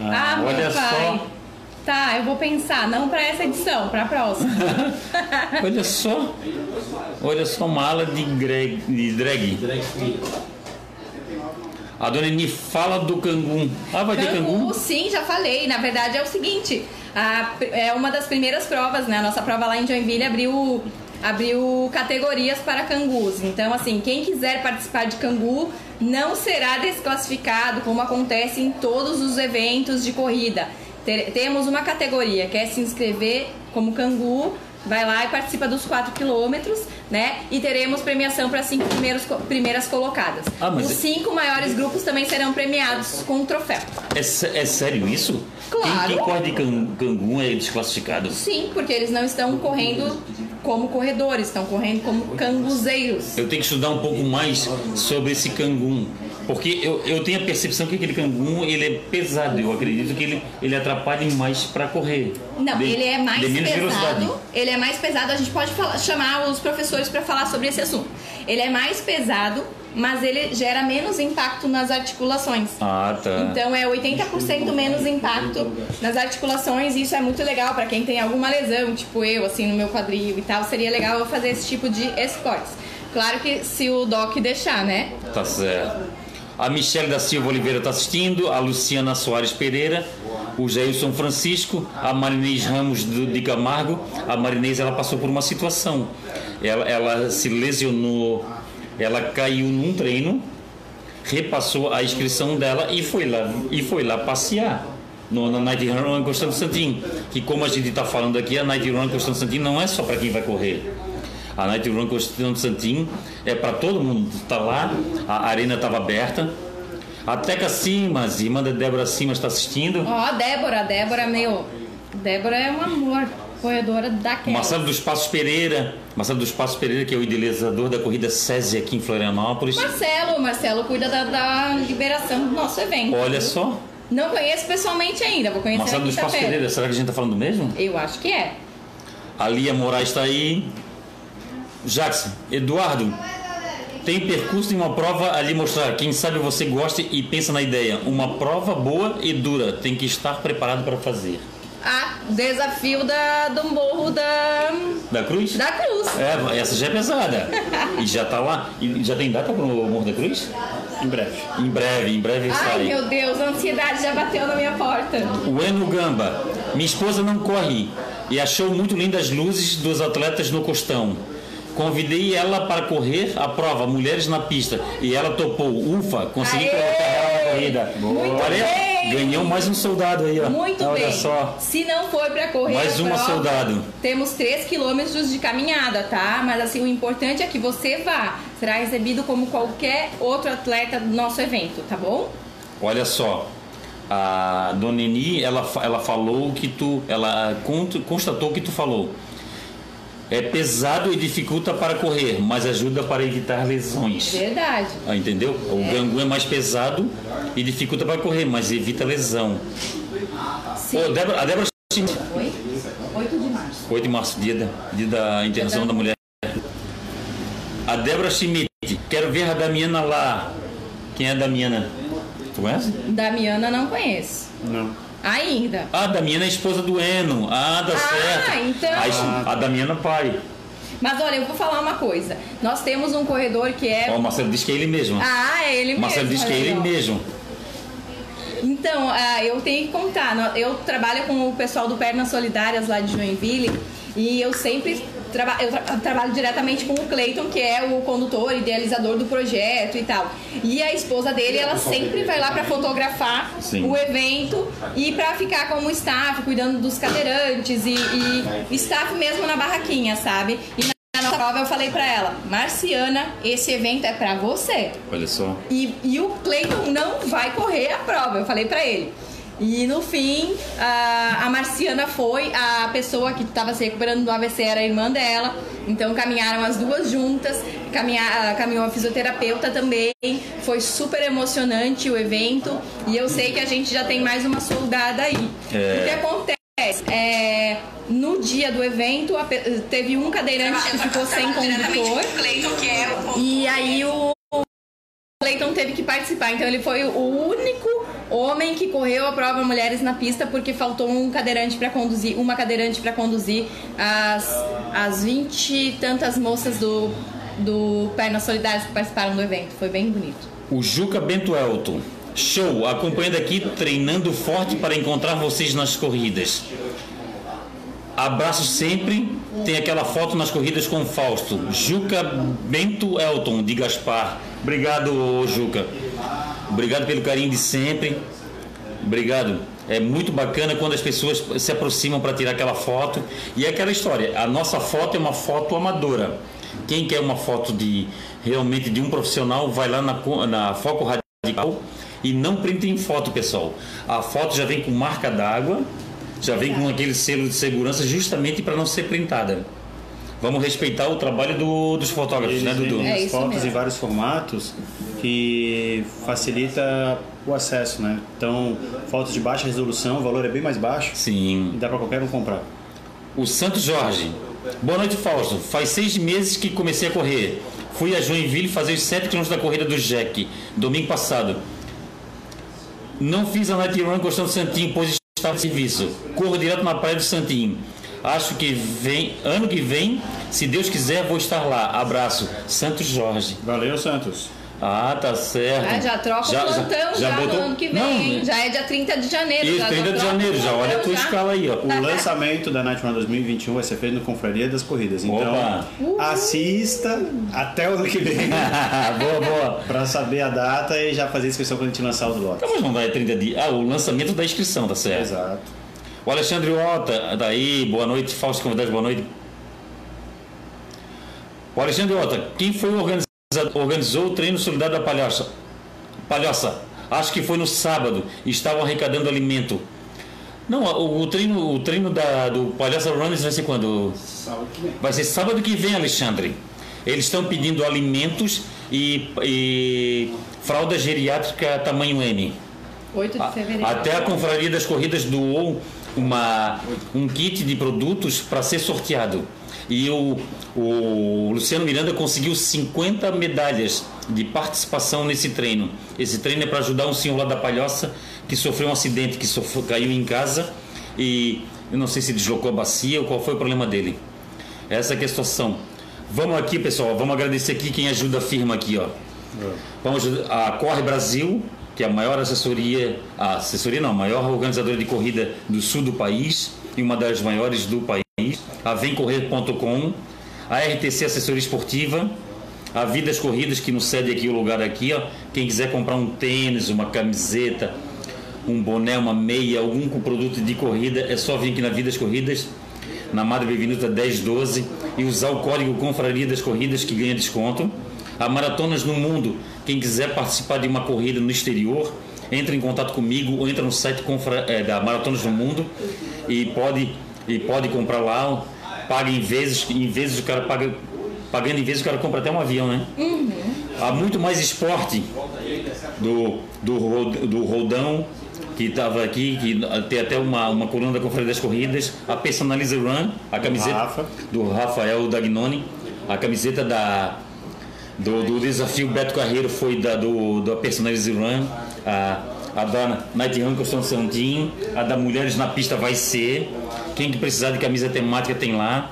Ah, meu olha pai. só. Tá, eu vou pensar, não pra essa edição, pra próxima. olha só. Olha só uma ala de, greg, de drag. A dona Eni fala do cangum. Ah, vai ter Cangu, cangum? sim, já falei. Na verdade é o seguinte, a- é uma das primeiras provas, né? A nossa prova lá em Joinville abriu, abriu categorias para cangus. Então, assim, quem quiser participar de cangu não será desclassificado, como acontece em todos os eventos de corrida. Ter- temos uma categoria, quer se inscrever como cangu, vai lá e participa dos 4 quilômetros, né? E teremos premiação para cinco primeiros, co- primeiras colocadas. Ah, Os é- cinco maiores grupos também serão premiados com um troféu. É, é sério isso? Claro. Quem, quem corre de can- cangum é desclassificado? Sim, porque eles não estão correndo como corredores, estão correndo como canguzeiros. Eu tenho que estudar um pouco mais sobre esse cangum. Porque eu, eu tenho a percepção que aquele cangum ele é pesado. Eu acredito que ele, ele atrapalha mais para correr. Não, De- ele é mais menos velocidade. pesado. Ele é mais pesado. A gente pode falar- chamar os professores para falar sobre esse assunto. Ele é mais pesado, mas ele gera menos impacto nas articulações. Ah, tá. Então é 80% menos impacto nas articulações e isso é muito legal para quem tem alguma lesão, tipo eu, assim, no meu quadril e tal. Seria legal eu fazer esse tipo de esportes. Claro que se o doc deixar, né? Tá certo. A Michelle da Silva Oliveira está assistindo, a Luciana Soares Pereira, o Jailson Francisco, a Marinês Ramos de Camargo. A Marinês ela passou por uma situação. Ela, ela se lesionou, ela caiu num treino, repassou a inscrição dela e foi lá, e foi lá passear. No, na Night Run Constantino Santin, que como a gente está falando aqui, a Night Run Constantino Santin não é só para quem vai correr. A Night Run Constantino Santin é para todo mundo. Está lá, a arena estava aberta. A Teca Simas, irmã da Débora Simas, está assistindo. Ó, Débora, Débora, meu. Débora é um amor, corredora daquela. Marcelo dos Passos Pereira, Marcelo dos Passos Pereira, que é o idealizador da corrida SESI aqui em Florianópolis. Marcelo, Marcelo cuida da, da liberação do nosso evento. Olha só, Não conheço pessoalmente ainda, vou conhecer Marcelo dos Passos. Pereira, será que a gente está falando do mesmo? Eu acho que é. A Lia Moraes está aí. Jackson, Eduardo, tem percurso em uma prova ali mostrar. Quem sabe você gosta e pensa na ideia. Uma prova boa e dura. Tem que estar preparado para fazer. Ah, desafio da, do morro da, Da Cruz? da Cruz. É, essa já é pesada. E já tá lá. E já tem data para o Morro da Cruz? Em breve. Em breve, em breve Ai, sai. meu Deus, a ansiedade já bateu na minha porta. O Eno Gamba. Minha esposa não corre e achou muito lindas as luzes dos atletas no costão. Convidei ela para correr a prova Mulheres na Pista e ela topou. Ufa, consegui Aê! colocar ela na corrida. Muito Olha, bem! ganhou mais um soldado aí, ó. Muito Olha bem. só. Se não for pra correr Mais uma prova, soldado. Temos 3 quilômetros de caminhada, tá? Mas assim, o importante é que você vá. Será recebido como qualquer outro atleta do nosso evento, tá bom? Olha só. A Dona Eni, ela, ela falou que tu. Ela constatou o que tu falou. É pesado e dificulta para correr, mas ajuda para evitar lesões. Verdade. Ah, entendeu? O gangu é mais pesado e dificulta para correr, mas evita lesão. Sim. Ô, Débora, a Débora Schmidt, Oi? 8 de março. 8 de março, dia da, dia da Internacional da Mulher. A Débora Schmidt, quero ver a Damiana lá. Quem é a Damiana? Tu conhece? Damiana não conheço. Não. Ainda. Ah, a Damiana é a esposa do Eno. Ah, dá Ah, certo. então. A, es- a Damiana pai. Mas olha, eu vou falar uma coisa. Nós temos um corredor que é. Ó, o Marcelo diz que é ele mesmo. Ah, é ele mesmo. Marcelo diz que é ele mesmo. Então, ah, eu tenho que contar. Eu trabalho com o pessoal do Pernas Solidárias lá de Joinville e eu sempre traba eu tra- trabalho diretamente com o Cleiton, que é o condutor, idealizador do projeto e tal. E a esposa dele, ela sempre vai lá para fotografar Sim. o evento e para ficar como staff, cuidando dos cadeirantes e, e staff mesmo na barraquinha, sabe? E na nossa prova eu falei para ela, Marciana, esse evento é para você. Olha só. E, e o Cleiton não vai correr a prova, eu falei pra ele. E no fim, a, a Marciana foi, a pessoa que estava se recuperando do AVC era a irmã dela. Então caminharam as duas juntas, caminhar, caminhou a fisioterapeuta também. Foi super emocionante o evento. E eu sei que a gente já tem mais uma soldada aí. É. O que acontece? É, no dia do evento, a teve um cadeirante que ficou sem condutor. E aí o Clayton teve que participar, então ele foi o único homem que correu a prova Mulheres na Pista porque faltou um cadeirante para conduzir, uma cadeirante para conduzir as, as 20 e tantas moças do, do Pernas Solidárias que participaram do evento. Foi bem bonito. O Juca Bento Elton. Show, acompanhando aqui, treinando forte para encontrar vocês nas corridas. Abraço sempre. Tem aquela foto nas corridas com o Fausto. Juca Bento Elton, de Gaspar. Obrigado, Juca. Obrigado pelo carinho de sempre. Obrigado. É muito bacana quando as pessoas se aproximam para tirar aquela foto. E é aquela história, a nossa foto é uma foto amadora. Quem quer uma foto de realmente de um profissional, vai lá na, na Foco Radical e não print em foto, pessoal. A foto já vem com marca d'água, já vem com aquele selo de segurança justamente para não ser printada. Vamos respeitar o trabalho do- dos fotógrafos, Eles né, Dudu? É as fotos mesmo. em vários formatos que facilita o acesso, né? Então, fotos de baixa resolução, o valor é bem mais baixo Sim. e dá para qualquer um comprar. O Santos Jorge. Boa noite, Fausto. Faz seis meses que comecei a correr. Fui a Joinville fazer os 7 km da corrida do Jack, domingo passado. Não fiz a night run gostando do Santinho, pois estava em serviço. Corro direto na praia do Santinho. Acho que vem, ano que vem, se Deus quiser, vou estar lá. Abraço. Santos Jorge. Valeu, Santos. Ah, tá certo. Ah, já troca o plantão já, no ano que vem. Não, hein? já é dia 30 de janeiro. Isso, já 30 de janeiro, já olha a tua já. escala aí, ó. O lançamento da Night Run 2021 vai ser feito no Confraria das Corridas. Então, Opa. assista até o ano que vem boa, boa. para saber a data e já fazer a inscrição quando a gente lançar os lotes. Então, mas não vai 30 dias. Ah, o lançamento da inscrição, tá certo. Exato. O Alexandre Ota, daí, boa noite, Fausto convidados, boa noite. O Alexandre Ota, quem foi o organizador, organizou o treino solidário da Palhoça? Palhoça, acho que foi no sábado, estavam arrecadando alimento. Não, o, o treino, o treino da, do Palhoça Runners vai ser quando? Sábado que vem. Vai ser sábado que vem, Alexandre. Eles estão pedindo alimentos e, e fralda geriátrica tamanho M. 8 de A- fevereiro. Até a Confraria das Corridas doou uma, um kit de produtos para ser sorteado. E o, o Luciano Miranda conseguiu 50 medalhas de participação nesse treino. Esse treino é para ajudar um senhor lá da Palhoça que sofreu um acidente, que sofreu, caiu em casa e eu não sei se deslocou a bacia ou qual foi o problema dele. Essa é a situação. Vamos aqui, pessoal, vamos agradecer aqui quem ajuda a firma aqui, ó. Vamos a Corre Brasil, que é a maior assessoria, a assessoria não, a maior organizadora de corrida do sul do país e uma das maiores do país. A VemCorrer.com, a RTC Assessoria Esportiva, a Vidas Corridas, que nos cede aqui o lugar aqui, ó. Quem quiser comprar um tênis, uma camiseta, um boné, uma meia, algum produto de corrida, é só vir aqui na Vidas Corridas, na Madre Bevinuta 1012 e usar o código Confraria das Corridas que ganha desconto. A Maratonas no Mundo, quem quiser participar de uma corrida no exterior, entra em contato comigo ou entra no site confra- eh, da Maratonas no Mundo e pode, e pode comprar lá, paga em vezes, em vezes o cara paga, pagando em vezes o cara compra até um avião, né? Há muito mais esporte do, do, do Roldão, que estava aqui, que tem até uma, uma coluna da Conferência das Corridas, a Personalize Run, a camiseta Rafa. do Rafael Dagnoni, a camiseta da, do, do desafio Beto Carreiro foi da, do, da Personalize Run, a, a da Night Run Costão Santinho, a da Mulheres na Pista vai ser, quem que precisar de camisa temática tem lá.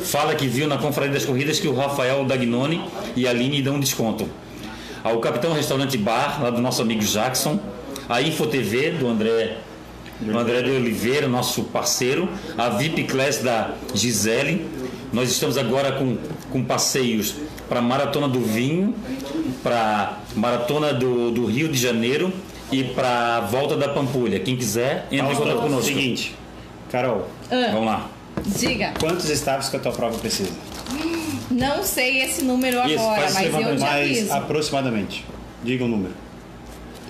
Fala que viu na Conferência das Corridas que o Rafael Dagnoni e a Aline dão desconto. Ao Capitão Restaurante Bar, lá do nosso amigo Jackson, a Info TV do André, do André de Oliveira, nosso parceiro, a VIP Class da Gisele. Nós estamos agora com, com passeios para Maratona do Vinho, para Maratona do, do Rio de Janeiro e para Volta da Pampulha. Quem quiser, entra em contato conosco. Seguinte, Carol, Vamos lá. Diga, quantos estágios que a tua prova precisa? não sei esse número Isso, agora, mas eu te Mais aviso. aproximadamente. Diga o número.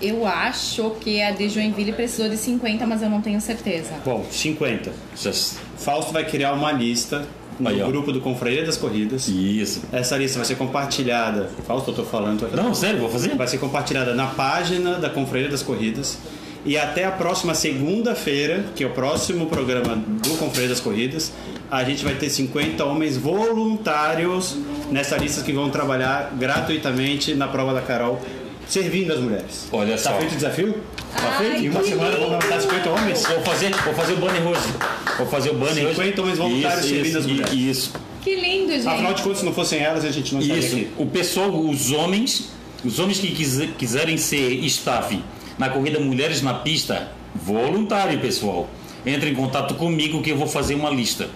Eu acho que a de Joinville precisou de 50, mas eu não tenho certeza. Bom, 50. Já- Fausto vai criar uma lista no Aí, grupo do Confraria das Corridas. Isso. Essa lista vai ser compartilhada. Fausto, eu tô falando. fazer? Não, sério, vou fazer? Vai ser compartilhada na página da Confraria das Corridas. E até a próxima segunda-feira, que é o próximo programa do Confraria das Corridas, a gente vai ter 50 homens voluntários nessa lista que vão trabalhar gratuitamente na prova da Carol, servindo as mulheres. Olha Tá só. feito o desafio? Tá Ai, feito? Em uma semana vamos levantar 50 homens? Vou fazer, vou fazer o banner hoje. Vou fazer o banner hoje. 50 homens voluntários Isso, servindo as mulheres. Isso. Que lindo, gente. Afinal de contas, se não fossem elas, a gente não estaria Isso. aqui. O pessoal, os homens, os homens que quise- quiserem ser staff na corrida Mulheres na Pista, voluntário, pessoal. Entre em contato comigo que eu vou fazer uma lista.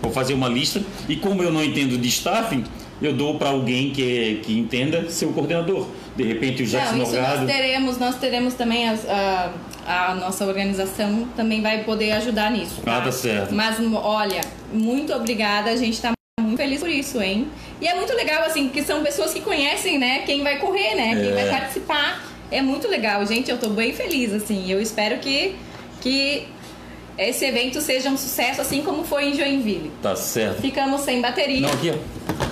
Vou fazer uma lista e como eu não entendo de staff, eu dou para alguém que, que entenda ser o coordenador. De repente o Jackson Não, isso nós teremos, nós teremos também as- a, a nossa organização também vai poder ajudar nisso. Ah, tá certo. Mas olha, muito obrigada, a gente tá muito feliz por isso, hein? E é muito legal assim, que são pessoas que conhecem, né, quem vai correr, né, quem É. vai participar. É muito legal, gente, eu tô bem feliz assim. Eu espero que que esse evento seja um sucesso assim como foi em Joinville. Tá certo. Ficamos sem bateria. Não, aqui, ó.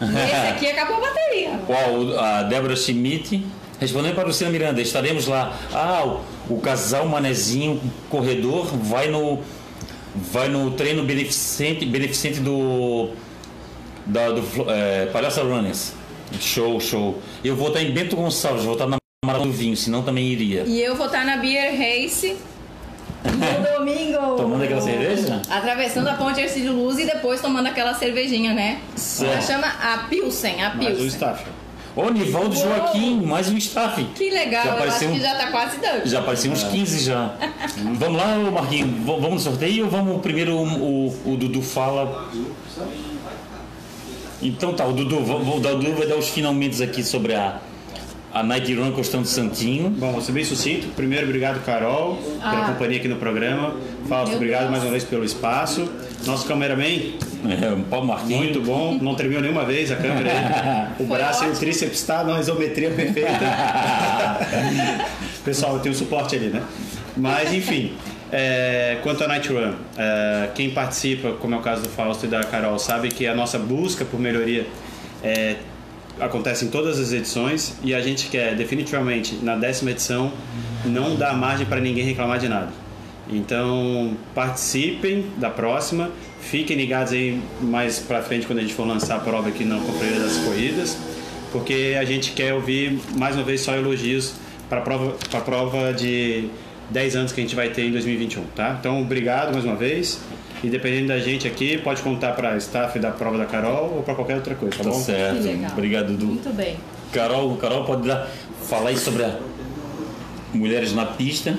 Esse aqui acabou a bateria. Qual? A Débora Schmidt. Respondendo para o Luciano Miranda, estaremos lá. Ah, o, o casal Manezinho corredor vai no vai no treino beneficente, beneficente do da, do é, Palhaça Runners. Show, show. Eu vou estar em Bento Gonçalves, vou estar na Maratona do Vinho, senão também iria. E eu vou estar na Beer Race domingo. Tomando aquela cerveja? Atravessando a ponte Ercílio Luz e depois tomando aquela cervejinha, né? Certo. Ela chama a Pilsen, a Mais o Pilsen. staff. Ô, Nivaldo Uou! Joaquim, mais um staff. Que legal, Já eu acho apareceu um- que já tá quase dando. Já apareciam uns 15 já. vamos lá, Marquinhos, vamos no sorteio ou vamos primeiro o, o, o Dudu fala? Então tá, o Dudu, vou, vou o Dudu vai dar os finalmente aqui sobre a, a Night Run Costão do Santinho. Bom, vou ser bem sucinto. Primeiro, obrigado, Carol, pela Ah. companhia aqui no programa. Fausto, Meu obrigado Deus. mais uma vez pelo espaço. Nosso cameraman, É, o Paulo Marquinhos. muito bom. Não tremeu nenhuma vez a câmera aí. O Foi braço e o ótimo. tríceps tá na isometria perfeita. Pessoal, tem um suporte ali, né? Mas, enfim. é, quanto à Night Run, é, quem participa, como é o caso do Fausto e da Carol, sabe que a nossa busca por melhoria é, acontece em todas as edições e a gente quer definitivamente na décima edição não dar margem para ninguém reclamar de nada. Então participem da próxima, fiquem ligados aí mais para frente quando a gente for lançar a prova aqui na Confraria das Corridas, porque a gente quer ouvir mais uma vez só elogios para a prova, pra prova de 10 anos que a gente vai ter em 2021, tá? Então obrigado mais uma vez. E dependendo da gente aqui, pode contar para staff da prova da Carol ou para qualquer outra coisa, tá, Tá bom? certo. Obrigado, Dudu. Muito bem. Carol, Carol pode dar, falar aí sobre a Mulheres na Pista.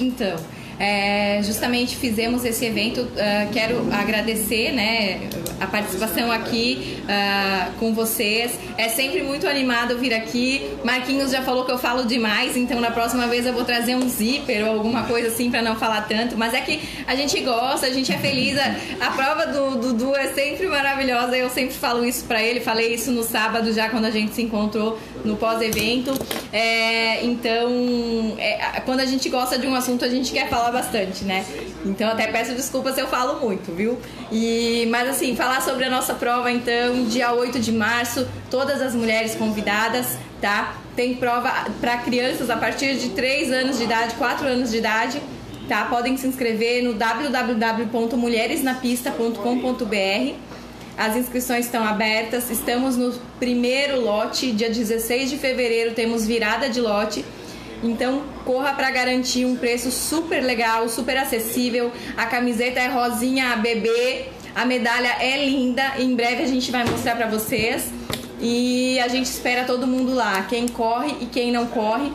Então, é, justamente fizemos esse evento. ah, quero agradecer né, a participação aqui ah, com vocês. É sempre muito animado vir aqui. Marquinhos já falou que eu falo demais, então na próxima vez eu vou trazer um zíper ou alguma coisa assim para não falar tanto. Mas é que a gente gosta, a gente é feliz. A, a prova do Dudu é sempre maravilhosa. Eu sempre falo isso para ele. Falei isso no sábado já quando a gente se encontrou no pós-evento. É, então, é, quando a gente gosta de um assunto, a gente quer falar bastante, né? Então, até peço desculpas se eu falo muito, viu? E, mas, assim, falar sobre a nossa prova, então, dia 8 de março, todas as mulheres convidadas, tá? Tem prova para crianças a partir de 3 anos de idade, 4 anos de idade. Tá? Podem se inscrever no www.mulheresnapista.com.br. As inscrições estão abertas. Estamos no primeiro lote, dia 16 de fevereiro temos virada de lote. Então, corra para garantir um preço super legal, super acessível. A camiseta é rosinha, a bebê, a medalha é linda. Em breve a gente vai mostrar para vocês. E a gente espera todo mundo lá, quem corre e quem não corre.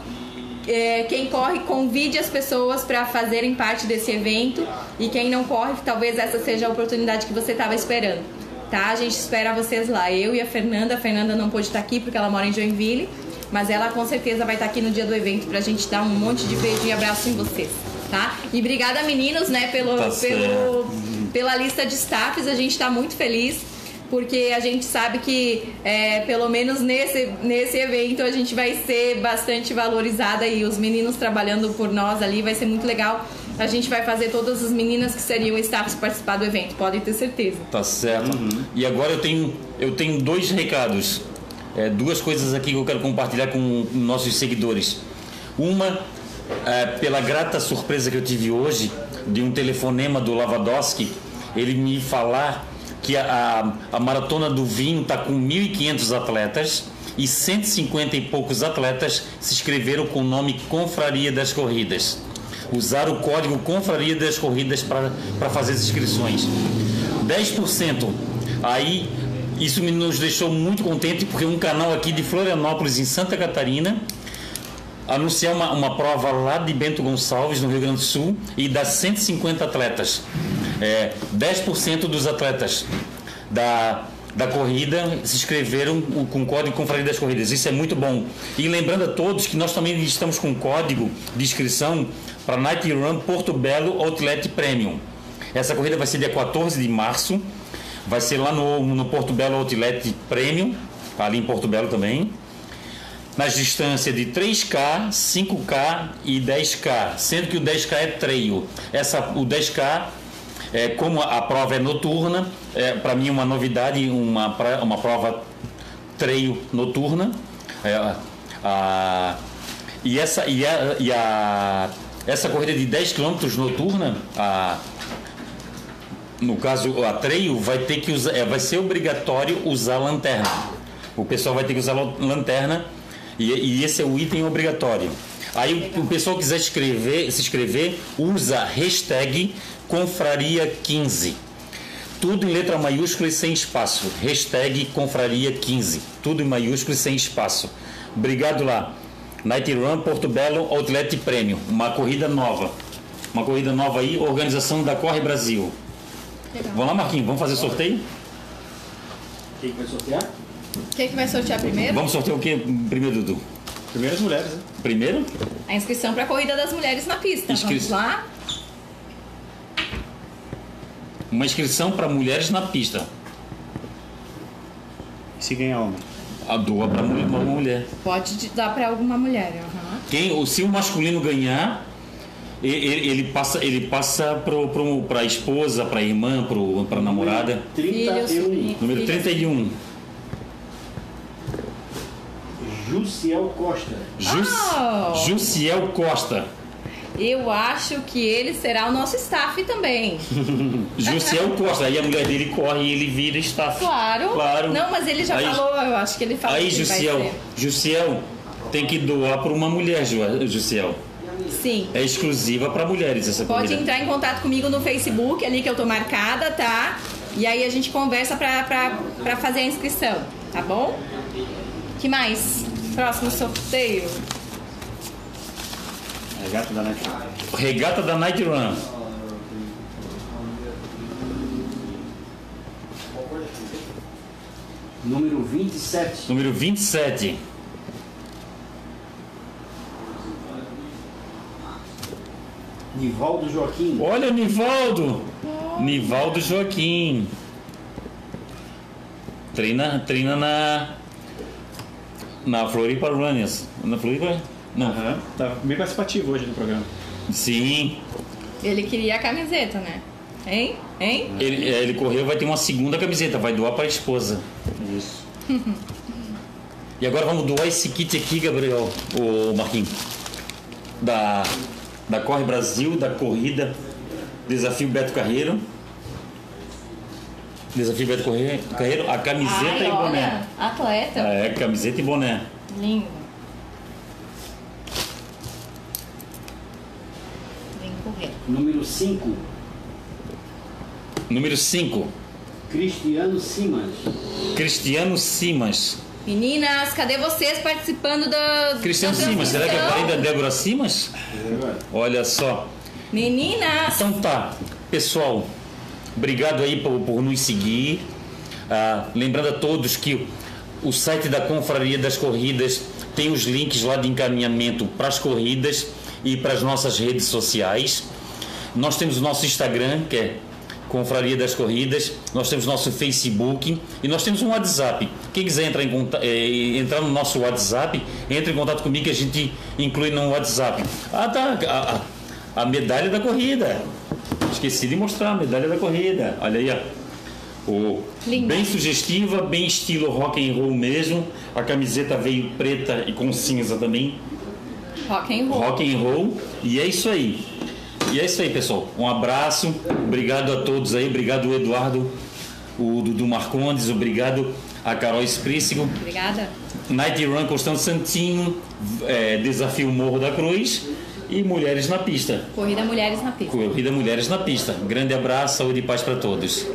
É, quem corre, convide as pessoas para fazerem parte desse evento. E quem não corre, talvez essa seja a oportunidade que você estava esperando. Tá? A gente espera vocês lá. Eu e a Fernanda. A Fernanda não pôde estar aqui porque ela mora em Joinville. Mas ela com certeza vai estar aqui no dia do evento pra gente dar um monte de beijo e abraço em vocês. Tá? E obrigada, meninos, né, pelo, Tá pelo, pela lista de staffs. A gente tá muito feliz. porque a gente sabe que é, pelo menos nesse, nesse evento a gente vai ser bastante valorizada e os meninos trabalhando por nós ali vai ser muito legal. A gente vai fazer todas as meninas que seriam staffs participar do evento, podem ter certeza. Tá certo. E agora eu tenho, eu tenho dois recados. É, duas coisas aqui que eu quero compartilhar com nossos seguidores. Uma, é, pela grata surpresa que eu tive hoje, de um telefonema do Lavadoski, ele me falar que a, a, a maratona do vinho está com 1.500 atletas e 150 e poucos atletas se inscreveram com o nome Confraria das Corridas. Usaram o código Confraria das Corridas para fazer as inscrições. 10%. Aí isso nos deixou muito contente porque um canal aqui de Florianópolis, em Santa Catarina, anunciar uma, uma prova lá de Bento Gonçalves, no Rio Grande do Sul, e das 150 atletas. É, 10% dos atletas da, da corrida se inscreveram com o código Confraria das Corridas. Isso é muito bom. E lembrando a todos que nós também estamos com código de inscrição para Night Run Porto Belo Outlet Premium. Essa corrida vai ser dia 14 de março. Vai ser lá no, no Porto Belo Outlet Premium, ali em Porto Belo também nas distâncias de 3K, 5K e 10K, sendo que o 10K é trail. Essa, o 10K, é, como a prova é noturna, é, para mim uma novidade, uma, uma prova trail noturna. É, a, e essa, e a, e a, essa corrida de 10 km noturna, a, no caso a trail, vai ter que usar, é, vai ser obrigatório usar lanterna. O pessoal vai ter que usar lanterna e, e esse é o item obrigatório. Aí o, o pessoal quiser escrever, se inscrever, usa hashtag confraria15. Tudo em letra maiúscula e sem espaço. Hashtag confraria15. Tudo em maiúsculo e sem espaço. Obrigado lá. Night Run Porto Belo Outlet Premium. Uma corrida nova. Uma corrida nova aí, organização da Corre Brasil. Legal. Vamos lá, Marquinhos, vamos fazer sorteio? Quem vai sortear? Quem que vai sortear primeiro? Vamos sortear o que primeiro, Dudu? Primeiro as mulheres, né? Primeiro? A inscrição para a corrida das mulheres na pista. Inscri... Vamos lá? Uma inscrição para mulheres na pista. E se ganhar homem? A doa para uma mulher. Pode dar para alguma mulher. Uhum. Quem, se o masculino ganhar, ele, ele passa, ele passa para a esposa, para a irmã, para a namorada. 31. Número 31. Jussiel Costa. Jus, oh. Jussiel Costa. Eu acho que ele será o nosso staff também. Jussiel Costa. Aí a mulher dele corre e ele vira staff. Claro. Claro. Não, mas ele já aí, falou, eu acho que ele falou. Aí, Jussiel, Jussiel tem que doar para uma mulher, Jussiel. Sim. É exclusiva para mulheres essa Pode entrar em contato comigo no Facebook, ali que eu tô marcada, tá? E aí a gente conversa para fazer a inscrição, tá bom? que mais? Próximo sorteio. Regata da Night Run. Regata da Night Run. Número 27. Número 27. Nivaldo Joaquim. Olha, Nivaldo! Nivaldo Joaquim. Treina, treina na na Floripa Runners. Na Floripa? Não. Uhum. Tá bem participativo hoje no programa. Sim. Ele queria a camiseta, né? Hein? Hein? Ele, é, ele correu, vai ter uma segunda camiseta, vai doar para a esposa. Isso. e agora vamos doar esse kit aqui, Gabriel, o Marquinhos. Da, da Corre Brasil, da corrida Desafio Beto Carreiro. Desafio Beto Carreiro, a camiseta Ai, e boné. Olha, atleta. É, camiseta e boné. Lindo. Vem correr. Número 5. Número 5. Cristiano Simas. Cristiano Simas. Meninas, cadê vocês participando da. Cristiano da Simas, será que é parente da Débora Simas? É. Olha só. Meninas! Então tá, pessoal, Obrigado aí por, por nos seguir. Ah, lembrando a todos que o site da Confraria das Corridas tem os links lá de encaminhamento para as corridas e para as nossas redes sociais. Nós temos o nosso Instagram, que é Confraria das Corridas, nós temos nosso Facebook e nós temos um WhatsApp. Quem quiser entrar, em, eh, entrar no nosso WhatsApp, entre em contato comigo que a gente inclui no WhatsApp. Ah, tá. A- a medalha da corrida. Esqueci de mostrar a medalha da corrida. Olha aí, ó. O, Linda. bem sugestiva, bem estilo rock and roll mesmo. A camiseta veio preta e com cinza também. Rock and roll. Rock and roll. E é isso aí. E é isso aí, pessoal. Um abraço. Obrigado a todos aí. Obrigado, Eduardo, o Dudu Marcondes. Obrigado a Carol Esprícigo. Obrigada. Night Run Constante Santinho. é, Desafio Morro da Cruz. E Mulheres na Pista. Corrida Mulheres na Pista. Corrida Mulheres na Pista. Grande abraço, saúde e paz para todos.